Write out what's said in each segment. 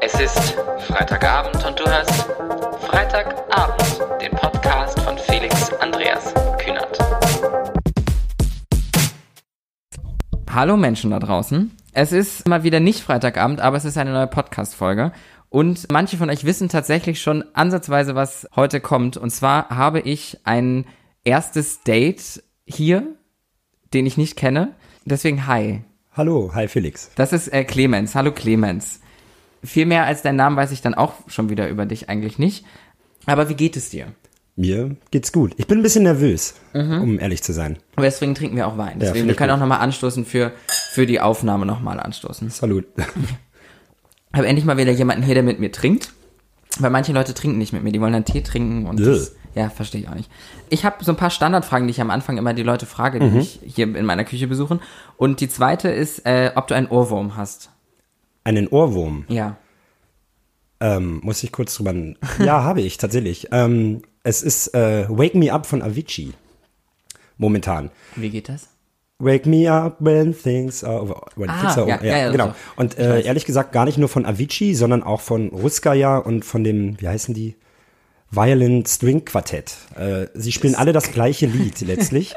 Es ist Freitagabend und du hörst Freitagabend, den Podcast von Felix Andreas Kühnert. Hallo Menschen da draußen. Es ist mal wieder nicht Freitagabend, aber es ist eine neue Podcast-Folge. Und manche von euch wissen tatsächlich schon ansatzweise, was heute kommt. Und zwar habe ich ein erstes Date hier, den ich nicht kenne. Deswegen hi. Hallo, hi Felix. Das ist äh, Clemens. Hallo Clemens. Viel mehr als deinen Namen weiß ich dann auch schon wieder über dich eigentlich nicht. Aber wie geht es dir? Mir geht's gut. Ich bin ein bisschen nervös, um ehrlich zu sein. Aber deswegen trinken wir auch Wein. Deswegen, finde wir können gut. auch nochmal anstoßen für, für die Aufnahme nochmal anstoßen. Salut. Ich habe endlich mal wieder jemanden hier, der mit mir trinkt. Weil manche Leute trinken nicht mit mir, die wollen dann Tee trinken und das, ja, verstehe ich auch nicht. Ich habe so ein paar Standardfragen, die ich am Anfang immer die Leute frage, die Mhm. mich hier in meiner Küche besuchen. Und die zweite ist, äh, ob du einen Ohrwurm hast. Einen Ohrwurm. Ja. Ähm, muss ich kurz drüber. Ja, habe ich tatsächlich. Ähm, es ist äh, Wake Me Up von Avicii. Momentan. Wie geht das? Wake me up when things are over. When Ah, things are ja, over. ja, ja, genau. so. Und äh, ehrlich gesagt gar nicht nur von Avicii, sondern auch von Ruskaya und von dem, wie heißen die? Violin String Quartett. Äh, sie spielen alle das gleiche Lied letztlich.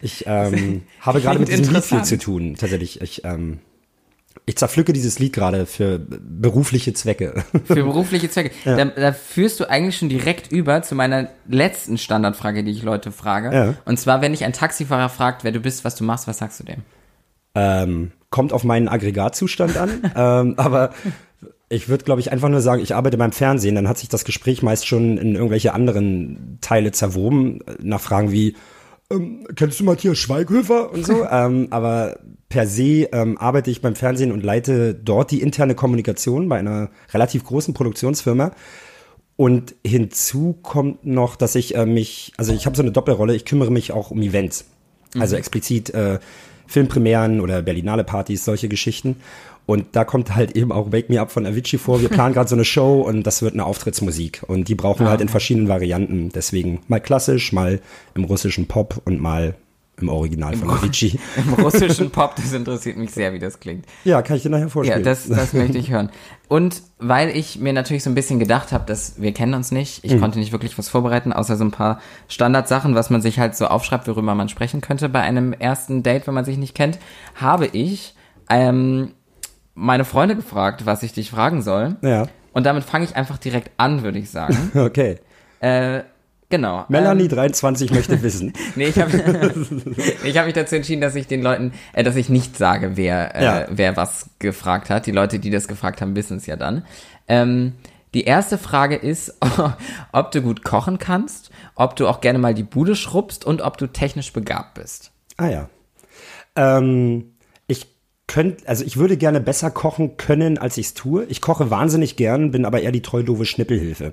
Ich ähm, habe gerade mit diesem Lied viel zu tun, tatsächlich. Ich, ähm, ich zerpflücke dieses Lied gerade für berufliche Zwecke. Für berufliche Zwecke. Da, da führst du eigentlich schon direkt über zu meiner letzten Standardfrage, die ich Leute frage. Ja. Und zwar, wenn dich ein Taxifahrer fragt, wer du bist, was du machst, was sagst du dem? ähm, kommt auf meinen Aggregatzustand an. ähm, aber ich würde, glaube ich, einfach nur sagen, ich arbeite beim Fernsehen. Dann hat sich das Gespräch meist schon in irgendwelche anderen Teile zerwoben. Nach Fragen wie, ähm, kennst du Matthias Schweighöfer und so? ähm, aber per se ähm, arbeite ich beim Fernsehen und leite dort die interne Kommunikation bei einer relativ großen Produktionsfirma. Und hinzu kommt noch, dass ich äh, mich, also ich habe so eine Doppelrolle, ich kümmere mich auch um Events. Also explizit äh, Filmpremieren oder Berlinale Partys, solche Geschichten. Und da kommt halt eben auch Wake Me Up von Avicii vor. Wir planen gerade so eine Show und das wird eine Auftrittsmusik. Und die brauchen wir halt in verschiedenen Varianten. Deswegen mal klassisch, mal im russischen Pop und mal im Original von Avicii. Im russischen Pop, das interessiert mich sehr, wie das klingt. Ja, kann ich dir nachher Ja, vorstellen. das, das möchte ich hören. Und weil ich mir natürlich so ein bisschen gedacht habe, dass wir kennen uns nicht, Mhm. ich konnte nicht wirklich was vorbereiten, außer so ein paar Standardsachen, was man sich halt so aufschreibt, worüber man sprechen könnte bei einem ersten Date, wenn man sich nicht kennt, habe ich ähm, meine Freunde gefragt, was ich dich fragen soll. Ja, Und damit fange ich einfach direkt an, würde ich sagen. okay. äh, genau. Melanie, Ähm, 23, möchte wissen. Nee, ich habe ich hab mich dazu entschieden, dass ich den Leuten, äh, dass ich nicht sage, wer, äh, Ja. wer was gefragt hat. Die Leute, die das gefragt haben, wissen es ja dann. Ähm, die erste Frage ist, ob du gut kochen kannst, ob du auch gerne mal die Bude schrubbst und ob du technisch begabt bist. Ah ja. Ähm, ich könnte, also ich würde gerne besser kochen können, als ich es tue. Ich koche wahnsinnig gern, bin aber eher die treu doofe Schnippelhilfe.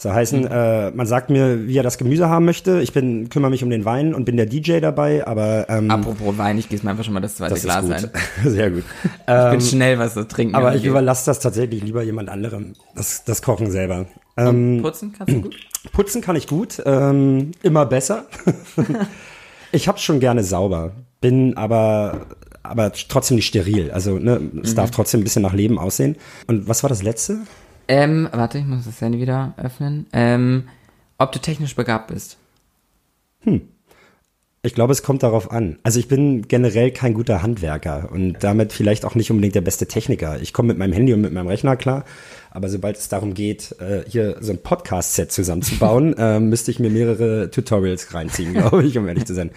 Das heißen, äh, man sagt mir, wie er das Gemüse haben möchte. Ich bin, kümmere mich um den Wein und bin der DJ dabei, aber ähm, Apropos Wein, ich gieße mir einfach schon mal das zweite das Glas ist ein. gut. Sehr gut. Ich bin Ähm, schnell, was das Trinken aber ich überlasse das tatsächlich lieber jemand anderem, das, das Kochen selber. Ähm, Putzen kannst du gut? Putzen kann ich gut, ähm, immer besser. ich hab's schon gerne sauber, bin aber aber trotzdem nicht steril. Also ne, es darf trotzdem ein bisschen nach Leben aussehen. Und was war das letzte? Ähm, warte, ich muss das Handy wieder öffnen. Ähm, ob du technisch begabt bist. Ich glaube, es kommt darauf an. Also ich bin generell kein guter Handwerker und damit vielleicht auch nicht unbedingt der beste Techniker. Ich komme mit meinem Handy und mit meinem Rechner klar, aber sobald es darum geht, äh, hier so ein Podcast-Set zusammenzubauen, äh, müsste ich mir mehrere Tutorials reinziehen, glaube ich, um ehrlich zu sein.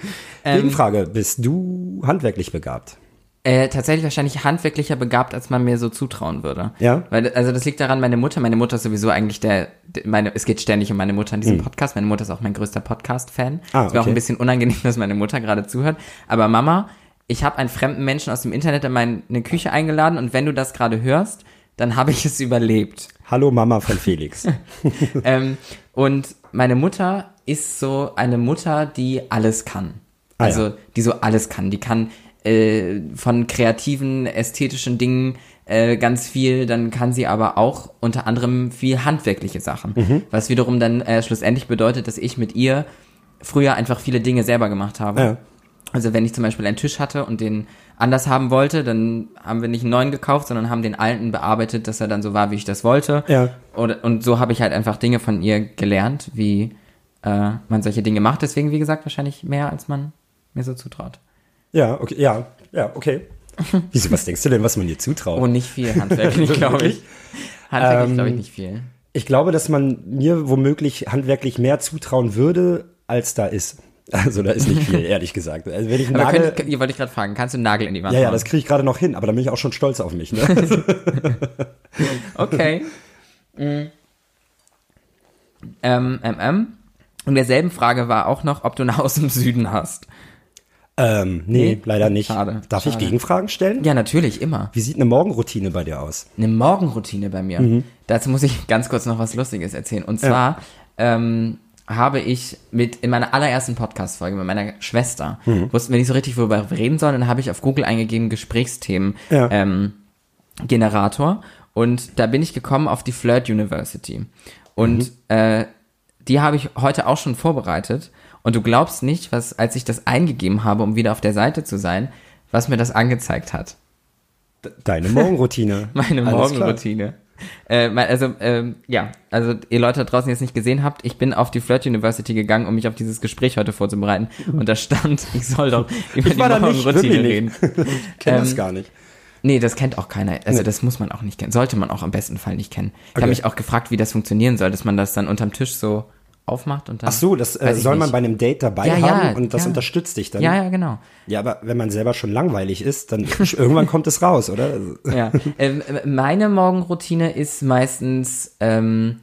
Gegenfrage, bist du handwerklich begabt? Äh, tatsächlich wahrscheinlich handwerklicher begabt, als man mir so zutrauen würde. Ja? Weil, also das liegt daran, meine Mutter, meine Mutter ist sowieso eigentlich der, meine, es geht ständig um meine Mutter in diesem Podcast. Meine Mutter ist auch mein größter Podcast-Fan. Ah, es wäre auch okay. ein bisschen unangenehm, dass meine Mutter gerade zuhört. Aber Mama, ich habe einen fremden Menschen aus dem Internet in meine Küche eingeladen und wenn du das gerade hörst, dann habe ich es überlebt. Hallo Mama von Felix. ähm, und meine Mutter ist so eine Mutter, die alles kann. Ah, Also, ja. die so alles kann. Die kann äh, von kreativen, ästhetischen Dingen äh, ganz viel, dann kann sie aber auch unter anderem viel handwerkliche Sachen. Mhm. Was wiederum dann äh, schlussendlich bedeutet, dass ich mit ihr früher einfach viele Dinge selber gemacht habe. Ja. Also wenn ich zum Beispiel einen Tisch hatte und den anders haben wollte, dann haben wir nicht einen neuen gekauft, sondern haben den alten bearbeitet, dass er dann so war, wie ich das wollte. Ja. Und, und so habe ich halt einfach Dinge von ihr gelernt, wie äh, man solche Dinge macht. Deswegen, wie gesagt, wahrscheinlich mehr, als man mir so zutraut. Ja, okay, ja, ja, okay. Wieso, was denkst du denn, was man dir zutraut? Oh, nicht viel handwerklich, glaube ich. Handwerklich, Ähm, glaube ich, nicht viel. Ich glaube, dass man mir womöglich handwerklich mehr zutrauen würde, als da ist. Also da ist nicht viel, ehrlich gesagt. Also wenn ich Aber Nagel, könnt, ihr wollte ich gerade fragen, kannst du einen Nagel in die Wand ja, ja, das kriege ich gerade noch hin, aber da bin ich auch schon stolz auf mich. Ne? Okay. Mm. ähm, ähm, ähm. Und derselben Frage war auch noch, ob du ein Haus im Süden hast. Ähm, nee, Nee? leider nicht. Schade, Darf ich schade. Gegenfragen stellen? Ja, natürlich, immer. Wie sieht eine Morgenroutine bei dir aus? Eine Morgenroutine bei mir. Mhm. Dazu muss ich ganz kurz noch was Lustiges erzählen. Und zwar ähm, habe ich mit in meiner allerersten Podcast-Folge mit meiner Schwester, Mhm. wussten wir nicht so richtig, worüber wir reden sollen, dann habe ich auf Google eingegeben Gesprächsthemen Ja. ähm, Generator und da bin ich gekommen auf die Flirt University. Und Mhm. äh, die habe ich heute auch schon vorbereitet. Und du glaubst nicht, was, als ich das eingegeben habe, um wieder auf der Seite zu sein, was mir das angezeigt hat. Deine Morgenroutine. Meine Alles Morgenroutine. Äh, also, ähm, ja, also ihr Leute da draußen, die es nicht gesehen habt, ich bin auf die Flirt University gegangen, um mich auf dieses Gespräch heute vorzubereiten. Und da stand, ich soll doch über Ich die nicht, Morgenroutine wirklich reden. nicht. Ich kenne das Ähm, gar nicht. Nee, das kennt auch keiner. Also Nee. das muss man auch nicht kennen. Sollte man auch im besten Fall nicht kennen. Ich Okay. habe mich auch gefragt, wie das funktionieren soll, dass man das dann unterm Tisch so aufmacht und dann. Ach so, das äh, soll man nicht. bei einem Date dabei Ja, ja, haben und das ja. unterstützt dich dann. Ja, ja, genau. Ja, aber wenn man selber schon langweilig ist, dann irgendwann kommt es raus, oder? Ja. ähm, meine Morgenroutine ist meistens ähm,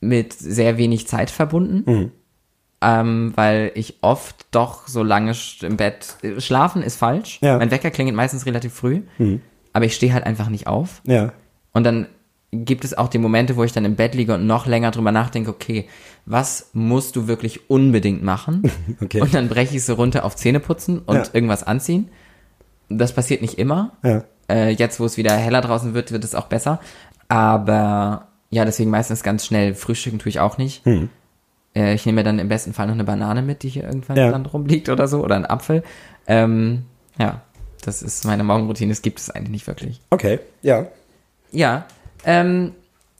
mit sehr wenig Zeit verbunden. Mhm. Ähm, weil ich oft doch so lange im Bett äh, schlafen ist falsch. Ja. Mhm. Mein Wecker klingelt meistens relativ früh, aber ich stehe halt einfach nicht auf. Ja. Und dann gibt es auch die Momente, wo ich dann im Bett liege und noch länger drüber nachdenke, okay, was musst du wirklich unbedingt machen? Okay. Und dann breche ich so runter auf Zähneputzen und Ja. irgendwas anziehen. Das passiert nicht immer. Ja. Äh, jetzt, wo es wieder heller draußen wird, wird es auch besser. Aber ja, deswegen meistens ganz schnell. Frühstücken tue ich auch nicht. Hm. Äh, ich nehme mir dann im besten Fall noch eine Banane mit, die hier irgendwann Ja. dann rumliegt oder so. Oder einen Apfel. Ähm, ja, das ist meine Morgenroutine. Das gibt es eigentlich nicht wirklich. Okay, ja. Ja, ähm,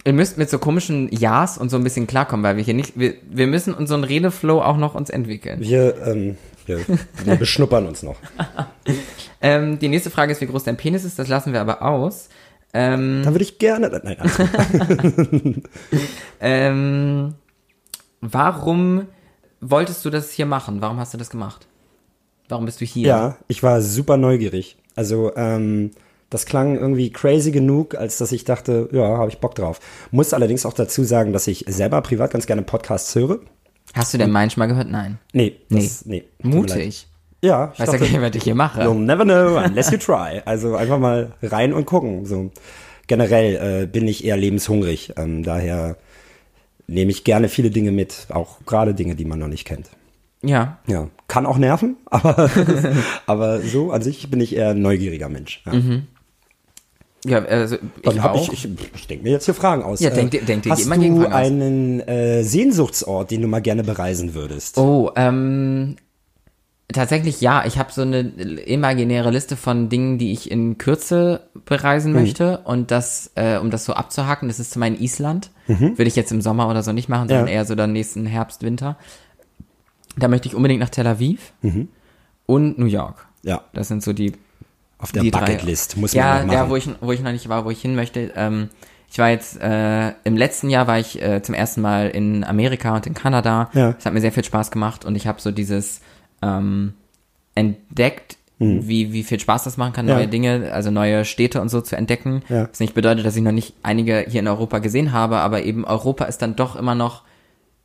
ihr müsst mit so komischen Ja's und so ein bisschen klarkommen, weil wir hier nicht, wir, wir müssen unseren Redeflow auch noch uns entwickeln. Wir, ähm, wir, wir beschnuppern uns noch. Ähm, die nächste Frage ist, wie groß dein Penis ist, das lassen wir aber aus. Ähm, Da würde ich gerne. Nein, alles gut. ähm, warum wolltest du das hier machen? Warum hast du das gemacht? Warum bist du hier? ja, ich war super neugierig. Also, ähm, das klang irgendwie crazy genug, als dass ich dachte, ja, habe ich Bock drauf. Muss allerdings auch dazu sagen, dass ich selber privat ganz gerne Podcasts höre. Hast du den meinen schon mal gehört? Nein. Nee, das, nee. leid. Mutig. Ja, ich Weißt du dachte, gar nicht, was ich hier mache? You'll never know unless you try. Also einfach mal rein und gucken. So generell äh, bin ich eher lebenshungrig. Ähm, daher nehme ich gerne viele Dinge mit, auch gerade Dinge, die man noch nicht kennt. Ja. Ja, kann auch nerven, aber aber so an sich bin ich eher ein neugieriger Mensch. Ja. Ja, also Dann ich habe ich, ich, ich denke mir jetzt hier Fragen aus. Ja, denk dir- denk hast immer du einen äh, Sehnsuchtsort, den du mal gerne bereisen würdest? Oh, ähm, tatsächlich ja. Ich habe so eine imaginäre Liste von Dingen, die ich in Kürze bereisen Mhm. möchte. Und das, äh, um das so abzuhaken, das ist zum einen Island. Würde ich jetzt im Sommer oder so nicht machen, sondern Mhm. Ja. eher so dann nächsten Herbst, Winter. Da möchte ich unbedingt nach Tel Aviv Mhm. und New York. Ja, Das sind so die auf der die drei- Bucketlist muss ja, man noch machen. Ja, wo ich, wo ich noch nicht war, wo ich hin möchte. Ähm, ich war jetzt, äh, im letzten Jahr war ich äh, zum ersten Mal in Amerika und in Kanada. Ja. Das hat mir sehr viel Spaß gemacht und ich habe so dieses ähm, entdeckt, wie, wie viel Spaß das machen kann, Mhm. Ja. neue Dinge, also neue Städte und so zu entdecken. Ja. Was nicht bedeutet, dass ich noch nicht einige hier in Europa gesehen habe, aber eben Europa ist dann doch immer noch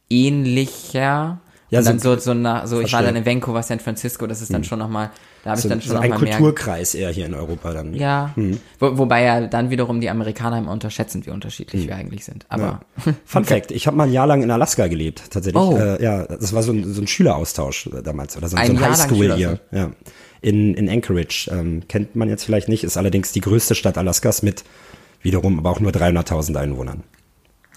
ähnlicher. Ja, dann so- so, nach, so ich war dann in Vancouver, San Francisco, das ist dann schon nochmal, da habe ich so, dann so schon ein mehr Kulturkreis eher hier in Europa dann. ja. Mhm. Wo, wobei ja dann wiederum die Amerikaner immer unterschätzen, wie unterschiedlich wir eigentlich sind. Aber Fun Fact, ich habe mal ein Jahr lang in Alaska gelebt, tatsächlich. Oh. Äh, ja, das war so ein, so ein Schüleraustausch äh, damals oder so, Ein so ein Highschool hier. Ja. In, in Anchorage. Ähm, kennt man jetzt vielleicht nicht, ist allerdings die größte Stadt Alaskas mit wiederum aber auch nur 300.000 Einwohnern.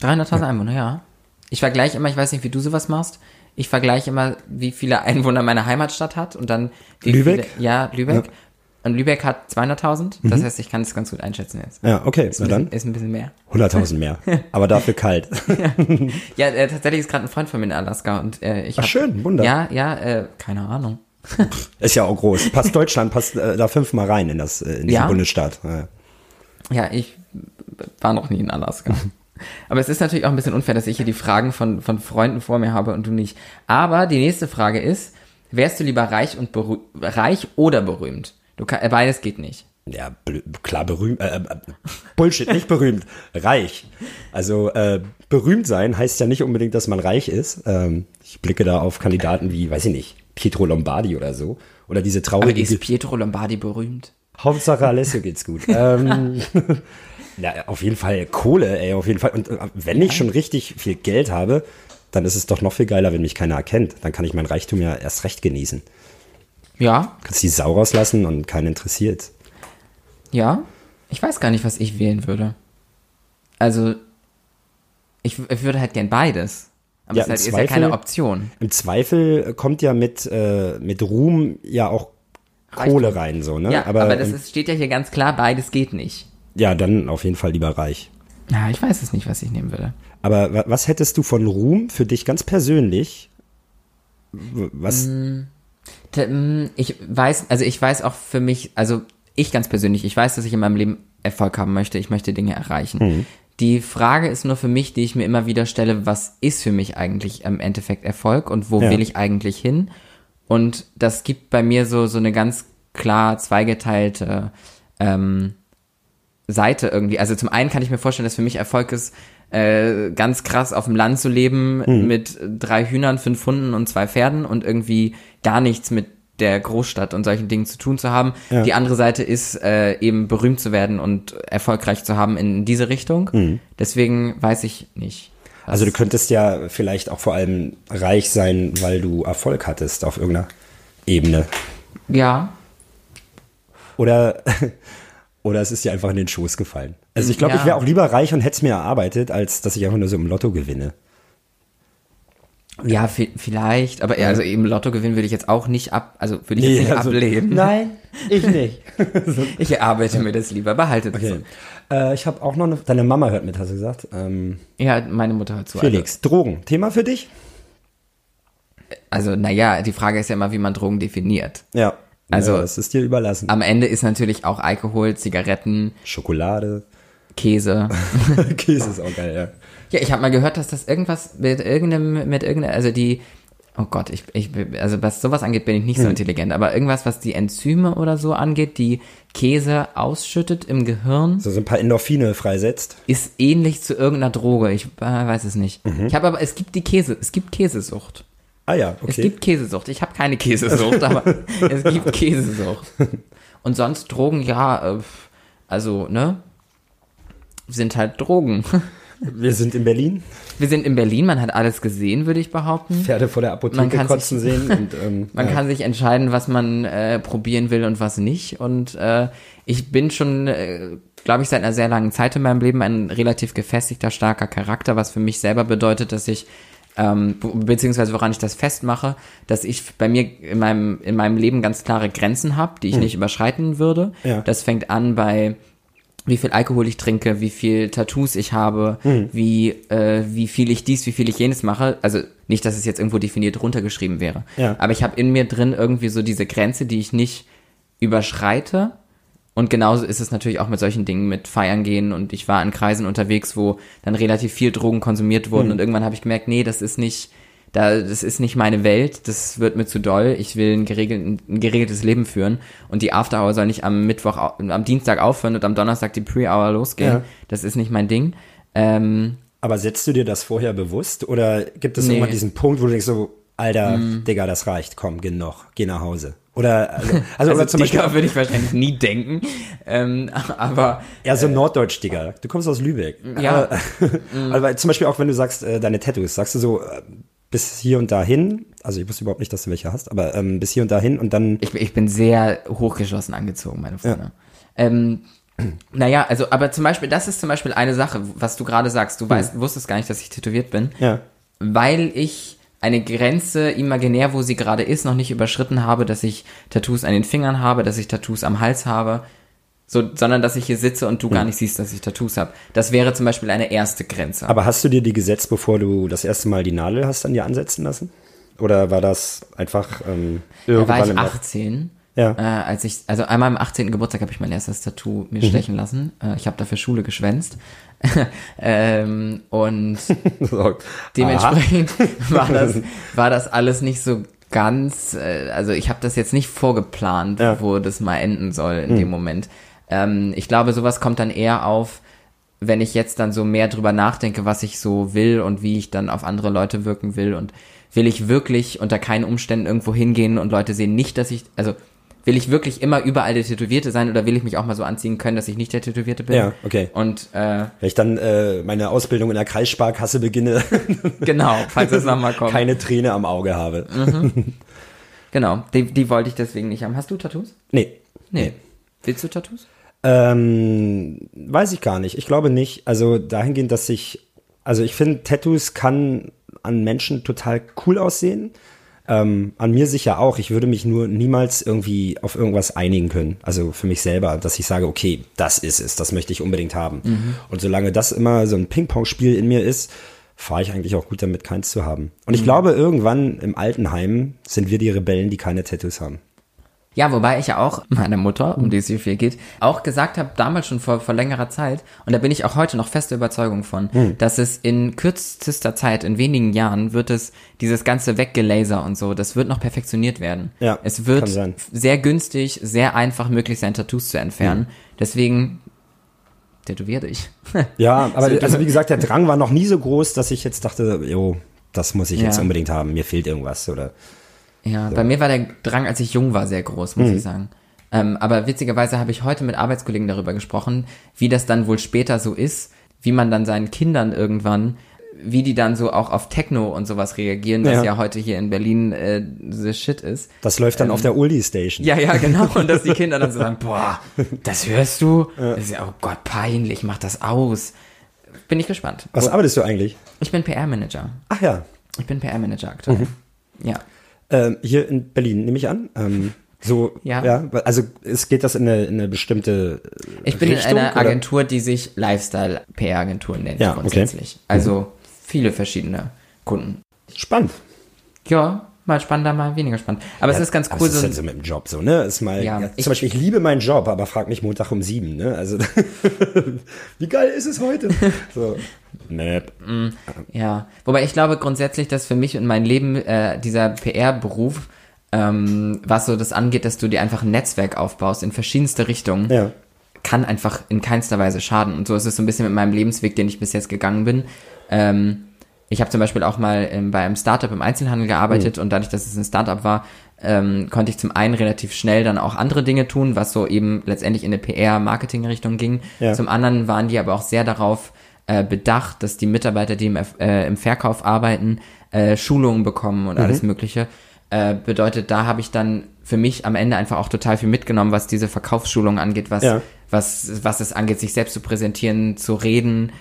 300.000 Einwohner, ja. Ich vergleiche immer, ich weiß nicht, wie du sowas machst. Ich vergleiche immer, wie viele Einwohner meine Heimatstadt hat und dann Lübeck? Viele, ja, Lübeck. Und Lübeck hat 200.000. Das heißt, ich kann es ganz gut einschätzen jetzt. Ja, okay, Ist na ein, dann. bisschen, ist ein bisschen mehr. 100.000 mehr. Aber dafür kalt. Ja, äh, tatsächlich ist gerade ein Freund von mir in Alaska und äh, ich Ach, hab, schön, Wunder. Ja, ja, äh, keine Ahnung. Ist ja auch groß. Passt Deutschland, passt äh, da fünfmal rein in das, äh, in diesen Ja? Bundesstaat. Ja. Ja, ich war noch nie in Alaska. Aber es ist natürlich auch ein bisschen unfair, dass ich hier die Fragen von, von Freunden vor mir habe und du nicht. Aber die nächste Frage ist, wärst du lieber reich und reich oder berühmt? Du kann, äh, beides geht nicht. Ja, klar, berühmt. Äh, äh, Bullshit, nicht berühmt. Reich. Also äh, berühmt sein heißt ja nicht unbedingt, dass man reich ist. Ähm, ich blicke da auf Kandidaten wie, weiß ich nicht, Pietro Lombardi oder so. Oder diese Aber traurige. ist Pietro Lombardi berühmt? Hauptsache Alessio geht's gut. ähm, na, auf jeden Fall Kohle, ey, auf jeden Fall. Und äh, wenn ich schon richtig viel Geld habe, dann ist es doch noch viel geiler, wenn mich keiner erkennt. Dann kann ich mein Reichtum ja erst recht genießen. Ja, Kannst die Sau rauslassen und keinen interessiert. ja. Ich weiß gar nicht, was ich wählen würde. Also, ich, ich würde halt gern beides. Aber Ja, es halt, ist ja Zweifel- keine Option. Im Zweifel kommt ja mit, äh, mit Ruhm ja auch Kohle rein, so, ne? Ja, aber, das ähm, ist, steht ja hier ganz klar, beides geht nicht. Ja, dann auf jeden Fall lieber reich. Ja, ich weiß es nicht, was ich nehmen würde. Aber wa- was hättest du von Ruhm für dich ganz persönlich? Was? T- mm, Ich weiß, also ich weiß auch für mich, also ich ganz persönlich, ich weiß, dass ich in meinem Leben Erfolg haben möchte. Ich möchte Dinge erreichen. Die Frage ist nur für mich, die ich mir immer wieder stelle, was ist für mich eigentlich im Endeffekt Erfolg und wo Ja. will ich eigentlich hin? Und das gibt bei mir so, so eine ganz klar zweigeteilte ähm, Seite irgendwie. Also zum einen kann ich mir vorstellen, dass für mich Erfolg ist, äh, ganz krass auf dem Land zu leben mit drei Hühnern, fünf Hunden und zwei Pferden und irgendwie gar nichts mit der Großstadt und solchen Dingen zu tun zu haben. Ja. Die andere Seite ist äh, eben berühmt zu werden und erfolgreich zu haben in diese Richtung. Deswegen weiß ich nicht. Also du könntest ja vielleicht auch vor allem reich sein, weil du Erfolg hattest auf irgendeiner Ebene. ja, Oder, oder es ist dir einfach in den Schoß gefallen. Also ich glaube, Ja. ich wäre auch lieber reich und hätte es mir erarbeitet, als dass ich einfach nur so im Lotto gewinne. ja, vi- vielleicht, aber also eben Lotto gewinnen würde ich jetzt auch nicht ab, also würde ich jetzt nicht also- ablehnen. Nein, ich nicht. Ich erarbeite mir das lieber, behaltet es Okay. so. Äh, ich habe auch noch eine, deine Mama hört mit, hast du gesagt. Ähm, Ja, meine Mutter hört zu. Felix, Drogen, Thema für dich? Also, also naja, die Frage ist ja immer, wie man Drogen definiert. Ja. Also- ja, das ist dir überlassen. Am Ende ist natürlich auch Alkohol, Zigaretten, Schokolade. Käse. Käse ist auch geil, ja. ja, ich habe mal gehört, dass das irgendwas mit irgendeinem, mit irgendeinem, also die, oh Gott, ich, ich, also was sowas angeht, bin ich nicht so intelligent, aber irgendwas, was die Enzyme oder so angeht, die Käse ausschüttet im Gehirn, So, so ein paar Endorphine freisetzt. ist ähnlich zu irgendeiner Droge. Ich äh, weiß es nicht. Ich habe aber, es gibt die Käse, es gibt Käsesucht. Ah ja, Es okay. gibt Käsesucht. Ich habe keine Käsesucht, aber es gibt Käsesucht. Und sonst Drogen, ja, äh, also, ne? Sind halt Drogen. Wir sind in Berlin, Wir sind in Berlin, man hat alles gesehen, würde ich behaupten. Pferde vor der Man Apotheke kann kotzen sich- sehen. Und, ähm, Man ja. kann sich entscheiden, was man äh, probieren will und was nicht. Und äh, ich bin schon, äh, glaube ich, seit einer sehr langen Zeit in meinem Leben ein relativ gefestigter, starker Charakter, was für mich selber bedeutet, dass ich ähm, be- beziehungsweise woran ich das festmache, dass ich bei mir in meinem, in meinem Leben ganz klare Grenzen habe, die ich nicht überschreiten würde. Ja. Das fängt an bei wie viel Alkohol ich trinke, wie viel Tattoos ich habe, wie, äh, wie viel ich dies, wie viel ich jenes mache. Also nicht, dass es jetzt irgendwo definiert runtergeschrieben wäre. Ja. Aber ich habe in mir drin irgendwie so diese Grenze, die ich nicht überschreite. Und genauso ist es natürlich auch mit solchen Dingen, mit Feiern gehen. Und ich war in Kreisen unterwegs, wo dann relativ viel Drogen konsumiert wurden. Und irgendwann habe ich gemerkt, nee, das ist nicht, da, das ist nicht meine Welt. Das wird mir zu doll. Ich will ein, geregelten, ein geregeltes Leben führen. Und die After Hour soll nicht am Mittwoch, am Dienstag aufhören und am Donnerstag die Pre-Hour losgehen. Ja. Das ist nicht mein Ding. Ähm, Aber setzt du dir das vorher bewusst oder gibt es Nee. irgendwann diesen Punkt, wo du denkst so, Alter, Digga, das reicht, komm, genug, geh nach Hause. Oder, also, also, also oder zum Beispiel, Dicker würde ich wahrscheinlich nie denken. Ähm, aber ja, so Norddeutsch, Digga. Du kommst aus Lübeck. Ja. Aber, aber zum Beispiel auch, wenn du sagst, äh, deine Tattoos, sagst du so, äh, bis hier und dahin, also ich wusste überhaupt nicht, dass du welche hast, aber ähm, bis hier und dahin und dann, Ich, ich bin sehr hochgeschossen angezogen, meine Freunde. Ähm, naja, also, aber zum Beispiel, das ist zum Beispiel eine Sache, was du gerade sagst. Du weißt, wusstest gar nicht, dass ich tätowiert bin, ja, weil ich eine Grenze imaginär, wo sie gerade ist, noch nicht überschritten habe, dass ich Tattoos an den Fingern habe, dass ich Tattoos am Hals habe, so, sondern dass ich hier sitze und du gar nicht siehst, dass ich Tattoos habe. Das wäre zum Beispiel eine erste Grenze. Aber hast du dir die gesetzt, bevor du das erste Mal die Nadel hast an dir ansetzen lassen? Oder war das einfach ähm, da irgendwann war ich im 18. Ja. Äh, als ich, also einmal am 18. Geburtstag habe ich mein erstes Tattoo Mhm. mir stechen lassen. Äh, ich habe dafür Schule geschwänzt. ähm, und So. dementsprechend war das, war das alles nicht so ganz, äh, also ich habe das jetzt nicht vorgeplant, Ja. wo das mal enden soll in dem Moment. Ähm, ich glaube, sowas kommt dann eher auf, wenn ich jetzt dann so mehr drüber nachdenke, was ich so will und wie ich dann auf andere Leute wirken will und will ich wirklich unter keinen Umständen irgendwo hingehen und Leute sehen nicht, dass ich, also will ich wirklich immer überall der Tätowierte sein oder will ich mich auch mal so anziehen können, dass ich nicht der Tätowierte bin? Ja, okay. Und äh, Wenn ich dann äh, meine Ausbildung in der Kreissparkasse beginne, genau, falls es nochmal kommt. keine Träne am Auge habe. Genau, die, die wollte ich deswegen nicht haben. Hast du Tattoos? Nee. Nee. Willst du Tattoos? Ähm, weiß ich gar nicht. Ich glaube nicht. Also dahingehend, dass ich, also ich finde, Tattoos kann an Menschen total cool aussehen. Ähm, an mir sicher auch. Ich würde mich nur niemals irgendwie auf irgendwas einigen können. Also für mich selber, dass ich sage, okay, das ist es, das möchte ich unbedingt haben. Und solange das immer so ein Ping-Pong-Spiel in mir ist, fahre ich eigentlich auch gut damit, keins zu haben. Und ich glaube, irgendwann im Altenheim sind wir die Rebellen, die keine Tattoos haben. Ja, wobei ich ja auch meiner Mutter, um die es hier viel geht, auch gesagt habe, damals schon vor, vor längerer Zeit, und da bin ich auch heute noch feste Überzeugung von, dass es in kürzester Zeit, in wenigen Jahren, wird es dieses ganze Weggelaser und so, das wird noch perfektioniert werden. Ja, es wird sehr günstig, sehr einfach möglich sein, Tattoos zu entfernen. Deswegen tätowier dich. Ja, aber So, also wie gesagt, der Drang war noch nie so groß, dass ich jetzt dachte, jo, das muss ich jetzt Ja. unbedingt haben, mir fehlt irgendwas oder Ja, bei mir war der Drang, als ich jung war, sehr groß, muss ich sagen. Ähm, aber witzigerweise habe ich heute mit Arbeitskollegen darüber gesprochen, wie das dann wohl später so ist, wie man dann seinen Kindern irgendwann, wie die dann so auch auf Techno und sowas reagieren, was Ja. ja, heute hier in Berlin äh, the shit ist. das läuft dann auf der Oldie Station. Ja, ja, genau. Und dass die Kinder dann so sagen, boah, das hörst du? Das ist ja, oh Gott, peinlich, mach das aus. Bin ich gespannt. Was arbeitest du eigentlich? Ich bin PR-Manager. Ach ja, Ich bin PR-Manager aktuell. Mhm. Ja. Ähm, hier in Berlin nehme ich an. Ähm, so, Ja. ja. Also es geht das in eine, in eine bestimmte äh, Ich bin Richtung, in einer oder? Agentur, die sich Lifestyle-PR-Agentur nennt, Ja, okay. grundsätzlich. Also viele verschiedene Kunden. Spannend. Ja, mal spannender, mal weniger spannend. Aber es ist ganz cool, es ist so, halt so mit dem Job so, ne? Ist mal, Ja, ja, ich- zum Beispiel, ich liebe meinen Job, aber frag mich Montag um sieben, ne? Also, wie geil ist es heute? So. Nee. ja. Wobei ich glaube grundsätzlich, dass für mich und mein Leben äh, dieser PR-Beruf, ähm, was so das angeht, dass du dir einfach ein Netzwerk aufbaust in verschiedenste Richtungen, Ja. kann einfach in keinster Weise schaden. Und so ist es so ein bisschen mit meinem Lebensweg, den ich bis jetzt gegangen bin. Ähm, ich habe zum Beispiel auch mal ähm, bei einem Startup im Einzelhandel gearbeitet und dadurch, dass es ein Startup war, ähm, konnte ich zum einen relativ schnell dann auch andere Dinge tun, was so eben letztendlich in eine PR-Marketing-Richtung ging. Ja. Zum anderen waren die aber auch sehr darauf äh, bedacht, dass die Mitarbeiter, die im, äh, im Verkauf arbeiten, äh, Schulungen bekommen und alles Mögliche. Äh, bedeutet, da habe ich dann für mich am Ende einfach auch total viel mitgenommen, was diese Verkaufsschulung angeht, was, Ja. was, was es angeht, sich selbst zu präsentieren, zu reden,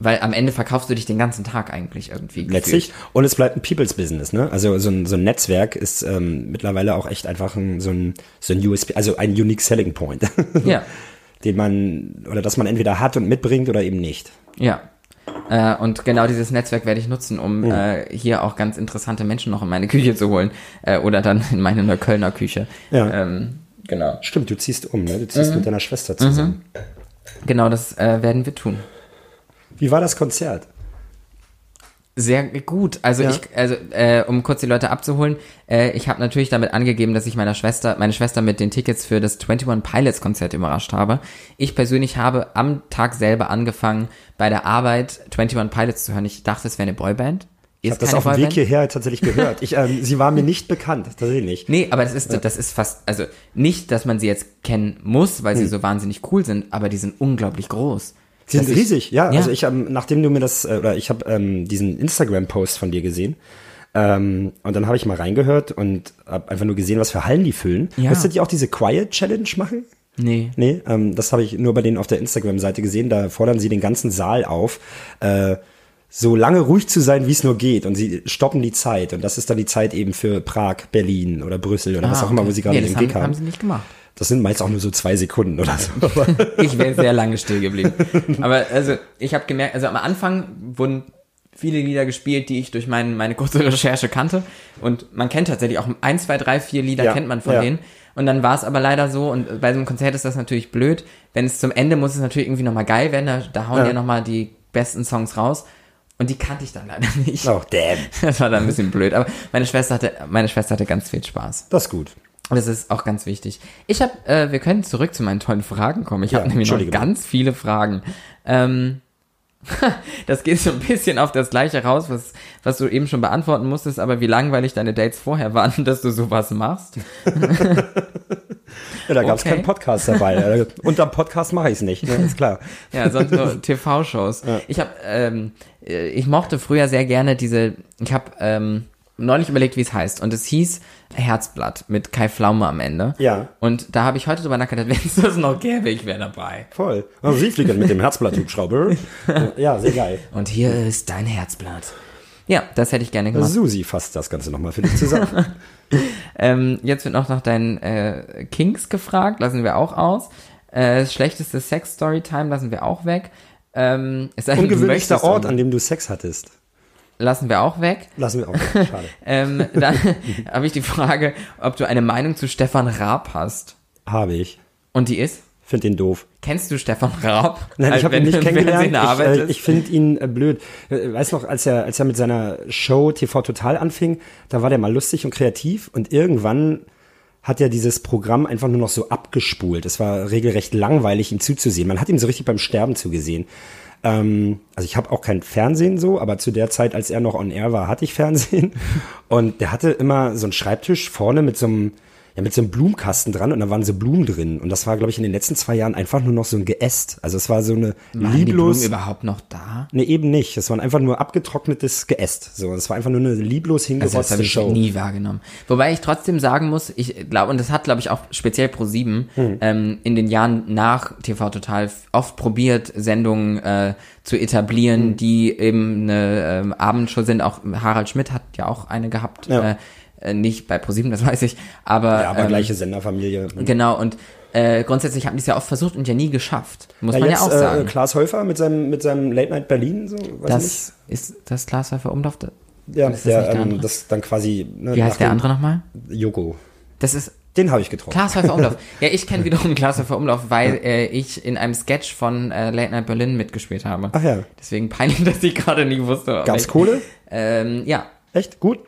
weil am Ende verkaufst du dich den ganzen Tag eigentlich irgendwie. gefühlt. Letztlich. Und es bleibt ein People's Business, ne? Also so ein, so ein Netzwerk ist ähm, mittlerweile auch echt einfach ein, so, ein, so ein USP, also ein Unique Selling Point, Ja, den man, oder das man entweder hat und mitbringt oder eben nicht. ja. Äh, und genau dieses Netzwerk werde ich nutzen, um Hm. äh, hier auch ganz interessante Menschen noch in meine Küche zu holen. Äh, oder dann in meine Neuköllner Küche. Ja. Ähm, genau. Stimmt, du ziehst um, ne? Du Mhm. ziehst mit deiner Schwester zusammen. Genau, das äh, werden wir tun. Wie war das Konzert? Sehr gut. Also Ja. ich, also äh, um kurz die Leute abzuholen, äh, ich habe natürlich damit angegeben, dass ich meiner Schwester, meine Schwester mit den Tickets für das 21 Pilots Konzert überrascht habe. Ich persönlich habe am Tag selber angefangen, bei der Arbeit 21 Pilots zu hören. Ich dachte, es wäre eine Boyband. Ich habe das auf dem Weg hierher tatsächlich gehört. Ich, ähm, sie war mir nicht bekannt, tatsächlich. Nee, aber das ist, das ist fast, also nicht, dass man sie jetzt kennen muss, weil sie Hm. so wahnsinnig cool sind, aber die sind unglaublich groß. Sie sind riesig, ja. Ja. Also ich, ähm, nachdem du mir das, äh, oder ich habe ähm, diesen Instagram-Post von dir gesehen. Ähm, und dann habe ich mal reingehört und habe einfach nur gesehen, was für Hallen die füllen. Ja. Müsstet ihr auch diese Quiet Challenge machen? Nee. Nee, ähm, das habe ich nur bei denen auf der Instagram-Seite gesehen. Da fordern sie den ganzen Saal auf, äh, so lange ruhig zu sein, wie es nur geht. Und sie stoppen die Zeit. Und das ist dann die Zeit eben für Prag, Berlin oder Brüssel oder was auch immer, wo sie gerade Ah, nee, den das Gig haben, haben. haben sie nicht gemacht. Das sind meist auch nur so zwei Sekunden oder so. Ich wäre sehr lange still geblieben. Aber also ich habe gemerkt, also am Anfang wurden viele Lieder gespielt, die ich durch mein, meine kurze Recherche kannte. Und man kennt tatsächlich auch ein, zwei, drei, vier Lieder Ja, kennt man von ja. denen. Und dann war es aber leider so, und bei so einem Konzert ist das natürlich blöd, wenn es zum Ende muss es natürlich irgendwie nochmal geil werden, da, da hauen Ja. ja nochmal die besten Songs raus. Und die kannte ich dann leider nicht. Oh, damn. Das war dann ein bisschen blöd. Aber meine Schwester hatte, meine Schwester hatte ganz viel Spaß. Das ist gut. Das ist auch ganz wichtig. Ich habe, äh, wir können zurück zu meinen tollen Fragen kommen. Ich Ja, habe nämlich noch ganz viele Fragen. Ähm, das geht so ein bisschen auf das gleiche raus, was, was du eben schon beantworten musstest, aber wie langweilig deine Dates vorher waren, dass du sowas machst. Ja, da gab es Okay. keinen Podcast dabei. Unterm Podcast mache ich es nicht, ne? ist klar. Ja, sonst nur TV-Shows. Ich habe, ähm, äh, ich mochte früher sehr gerne diese, ich habe ähm, neulich überlegt, wie es heißt. Und es hieß Herzblatt mit Kai Pflaume am Ende. Ja. Und da habe ich heute drüber nachgedacht, wenn es das noch gäbe, ich wäre dabei. Voll. Also Sie fliegen mit dem Herzblatt-Hubschrauber. ja, sehr geil. Und hier ist dein Herzblatt. Ja, das hätte ich gerne gemacht. Susi fasst das Ganze nochmal für dich zusammen. Ähm, jetzt wird noch nach deinen äh, Kinks gefragt, lassen wir auch aus. Äh, schlechteste Sex-Storytime lassen wir auch weg. Ähm, Ungewöhnlichster Ort, an dem du Sex hattest. Lassen wir auch weg. Lassen wir auch. Schade. Ähm, dann habe ich die Frage, ob du eine Meinung zu Stefan Raab hast. Habe ich. Und die ist? Find den doof. Kennst du Stefan Raab? Nein, ich habe ihn nicht kennengelernt. Ich, äh, ich finde ihn äh, blöd. Äh, Weiß noch, als er, als er mit seiner Show TV Total anfing, da war der mal lustig und kreativ und irgendwann hat er dieses Programm einfach nur noch so abgespult. Es war regelrecht langweilig, ihm zuzusehen. Man hat ihm so richtig beim Sterben zugesehen. Ähm, also ich habe auch kein Fernsehen so, aber zu der Zeit, als er noch on air war, hatte ich Fernsehen. Und der hatte immer so einen Schreibtisch vorne mit so einem, ja, mit so einem Blumenkasten dran und da waren so Blumen drin. Und das war, glaube ich, in den letzten zwei Jahren einfach nur noch so ein Geäst. Also es war so eine Waren die lieblos. Blumen überhaupt noch da? Nee, eben nicht. Es war einfach nur abgetrocknetes Geäst. So, es war einfach nur eine lieblos Also das ich Show. nie wahrgenommen. Wobei ich trotzdem sagen muss, ich glaube, und das hat, glaube ich, auch speziell Pro7 Hm. ähm, in den Jahren nach TV Total oft probiert, Sendungen äh, zu etablieren, Hm. die eben eine ähm, Abendshow sind. Auch Harald Schmidt hat ja auch eine gehabt. Ja. Äh, äh, nicht bei Pro7, das weiß ich. Aber, Ja, aber ähm, gleiche Senderfamilie. Genau, und äh, grundsätzlich haben die es ja oft versucht und ja nie geschafft. Muss Ja, man jetzt ja auch äh, sagen. Klaas Häufer mit seinem, mit seinem Late Night Berlin, so, weiß ich das ist das Glashäufer Umlauf. nicht. Ja, das nicht der, der ähm, das dann quasi. Ne, Wie heißt der andere nochmal? Joko. Das ist Den habe ich getroffen. Glashäufer Umlauf. Ja, ich kenne wiederum Glashäufer Umlauf, weil äh, ich in einem Sketch von äh, Late Night Berlin mitgespielt habe. Ach ja. Deswegen peinlich, dass ich gerade nicht wusste. Gab's welch- Kohle? Ähm, ja. Echt? Gut?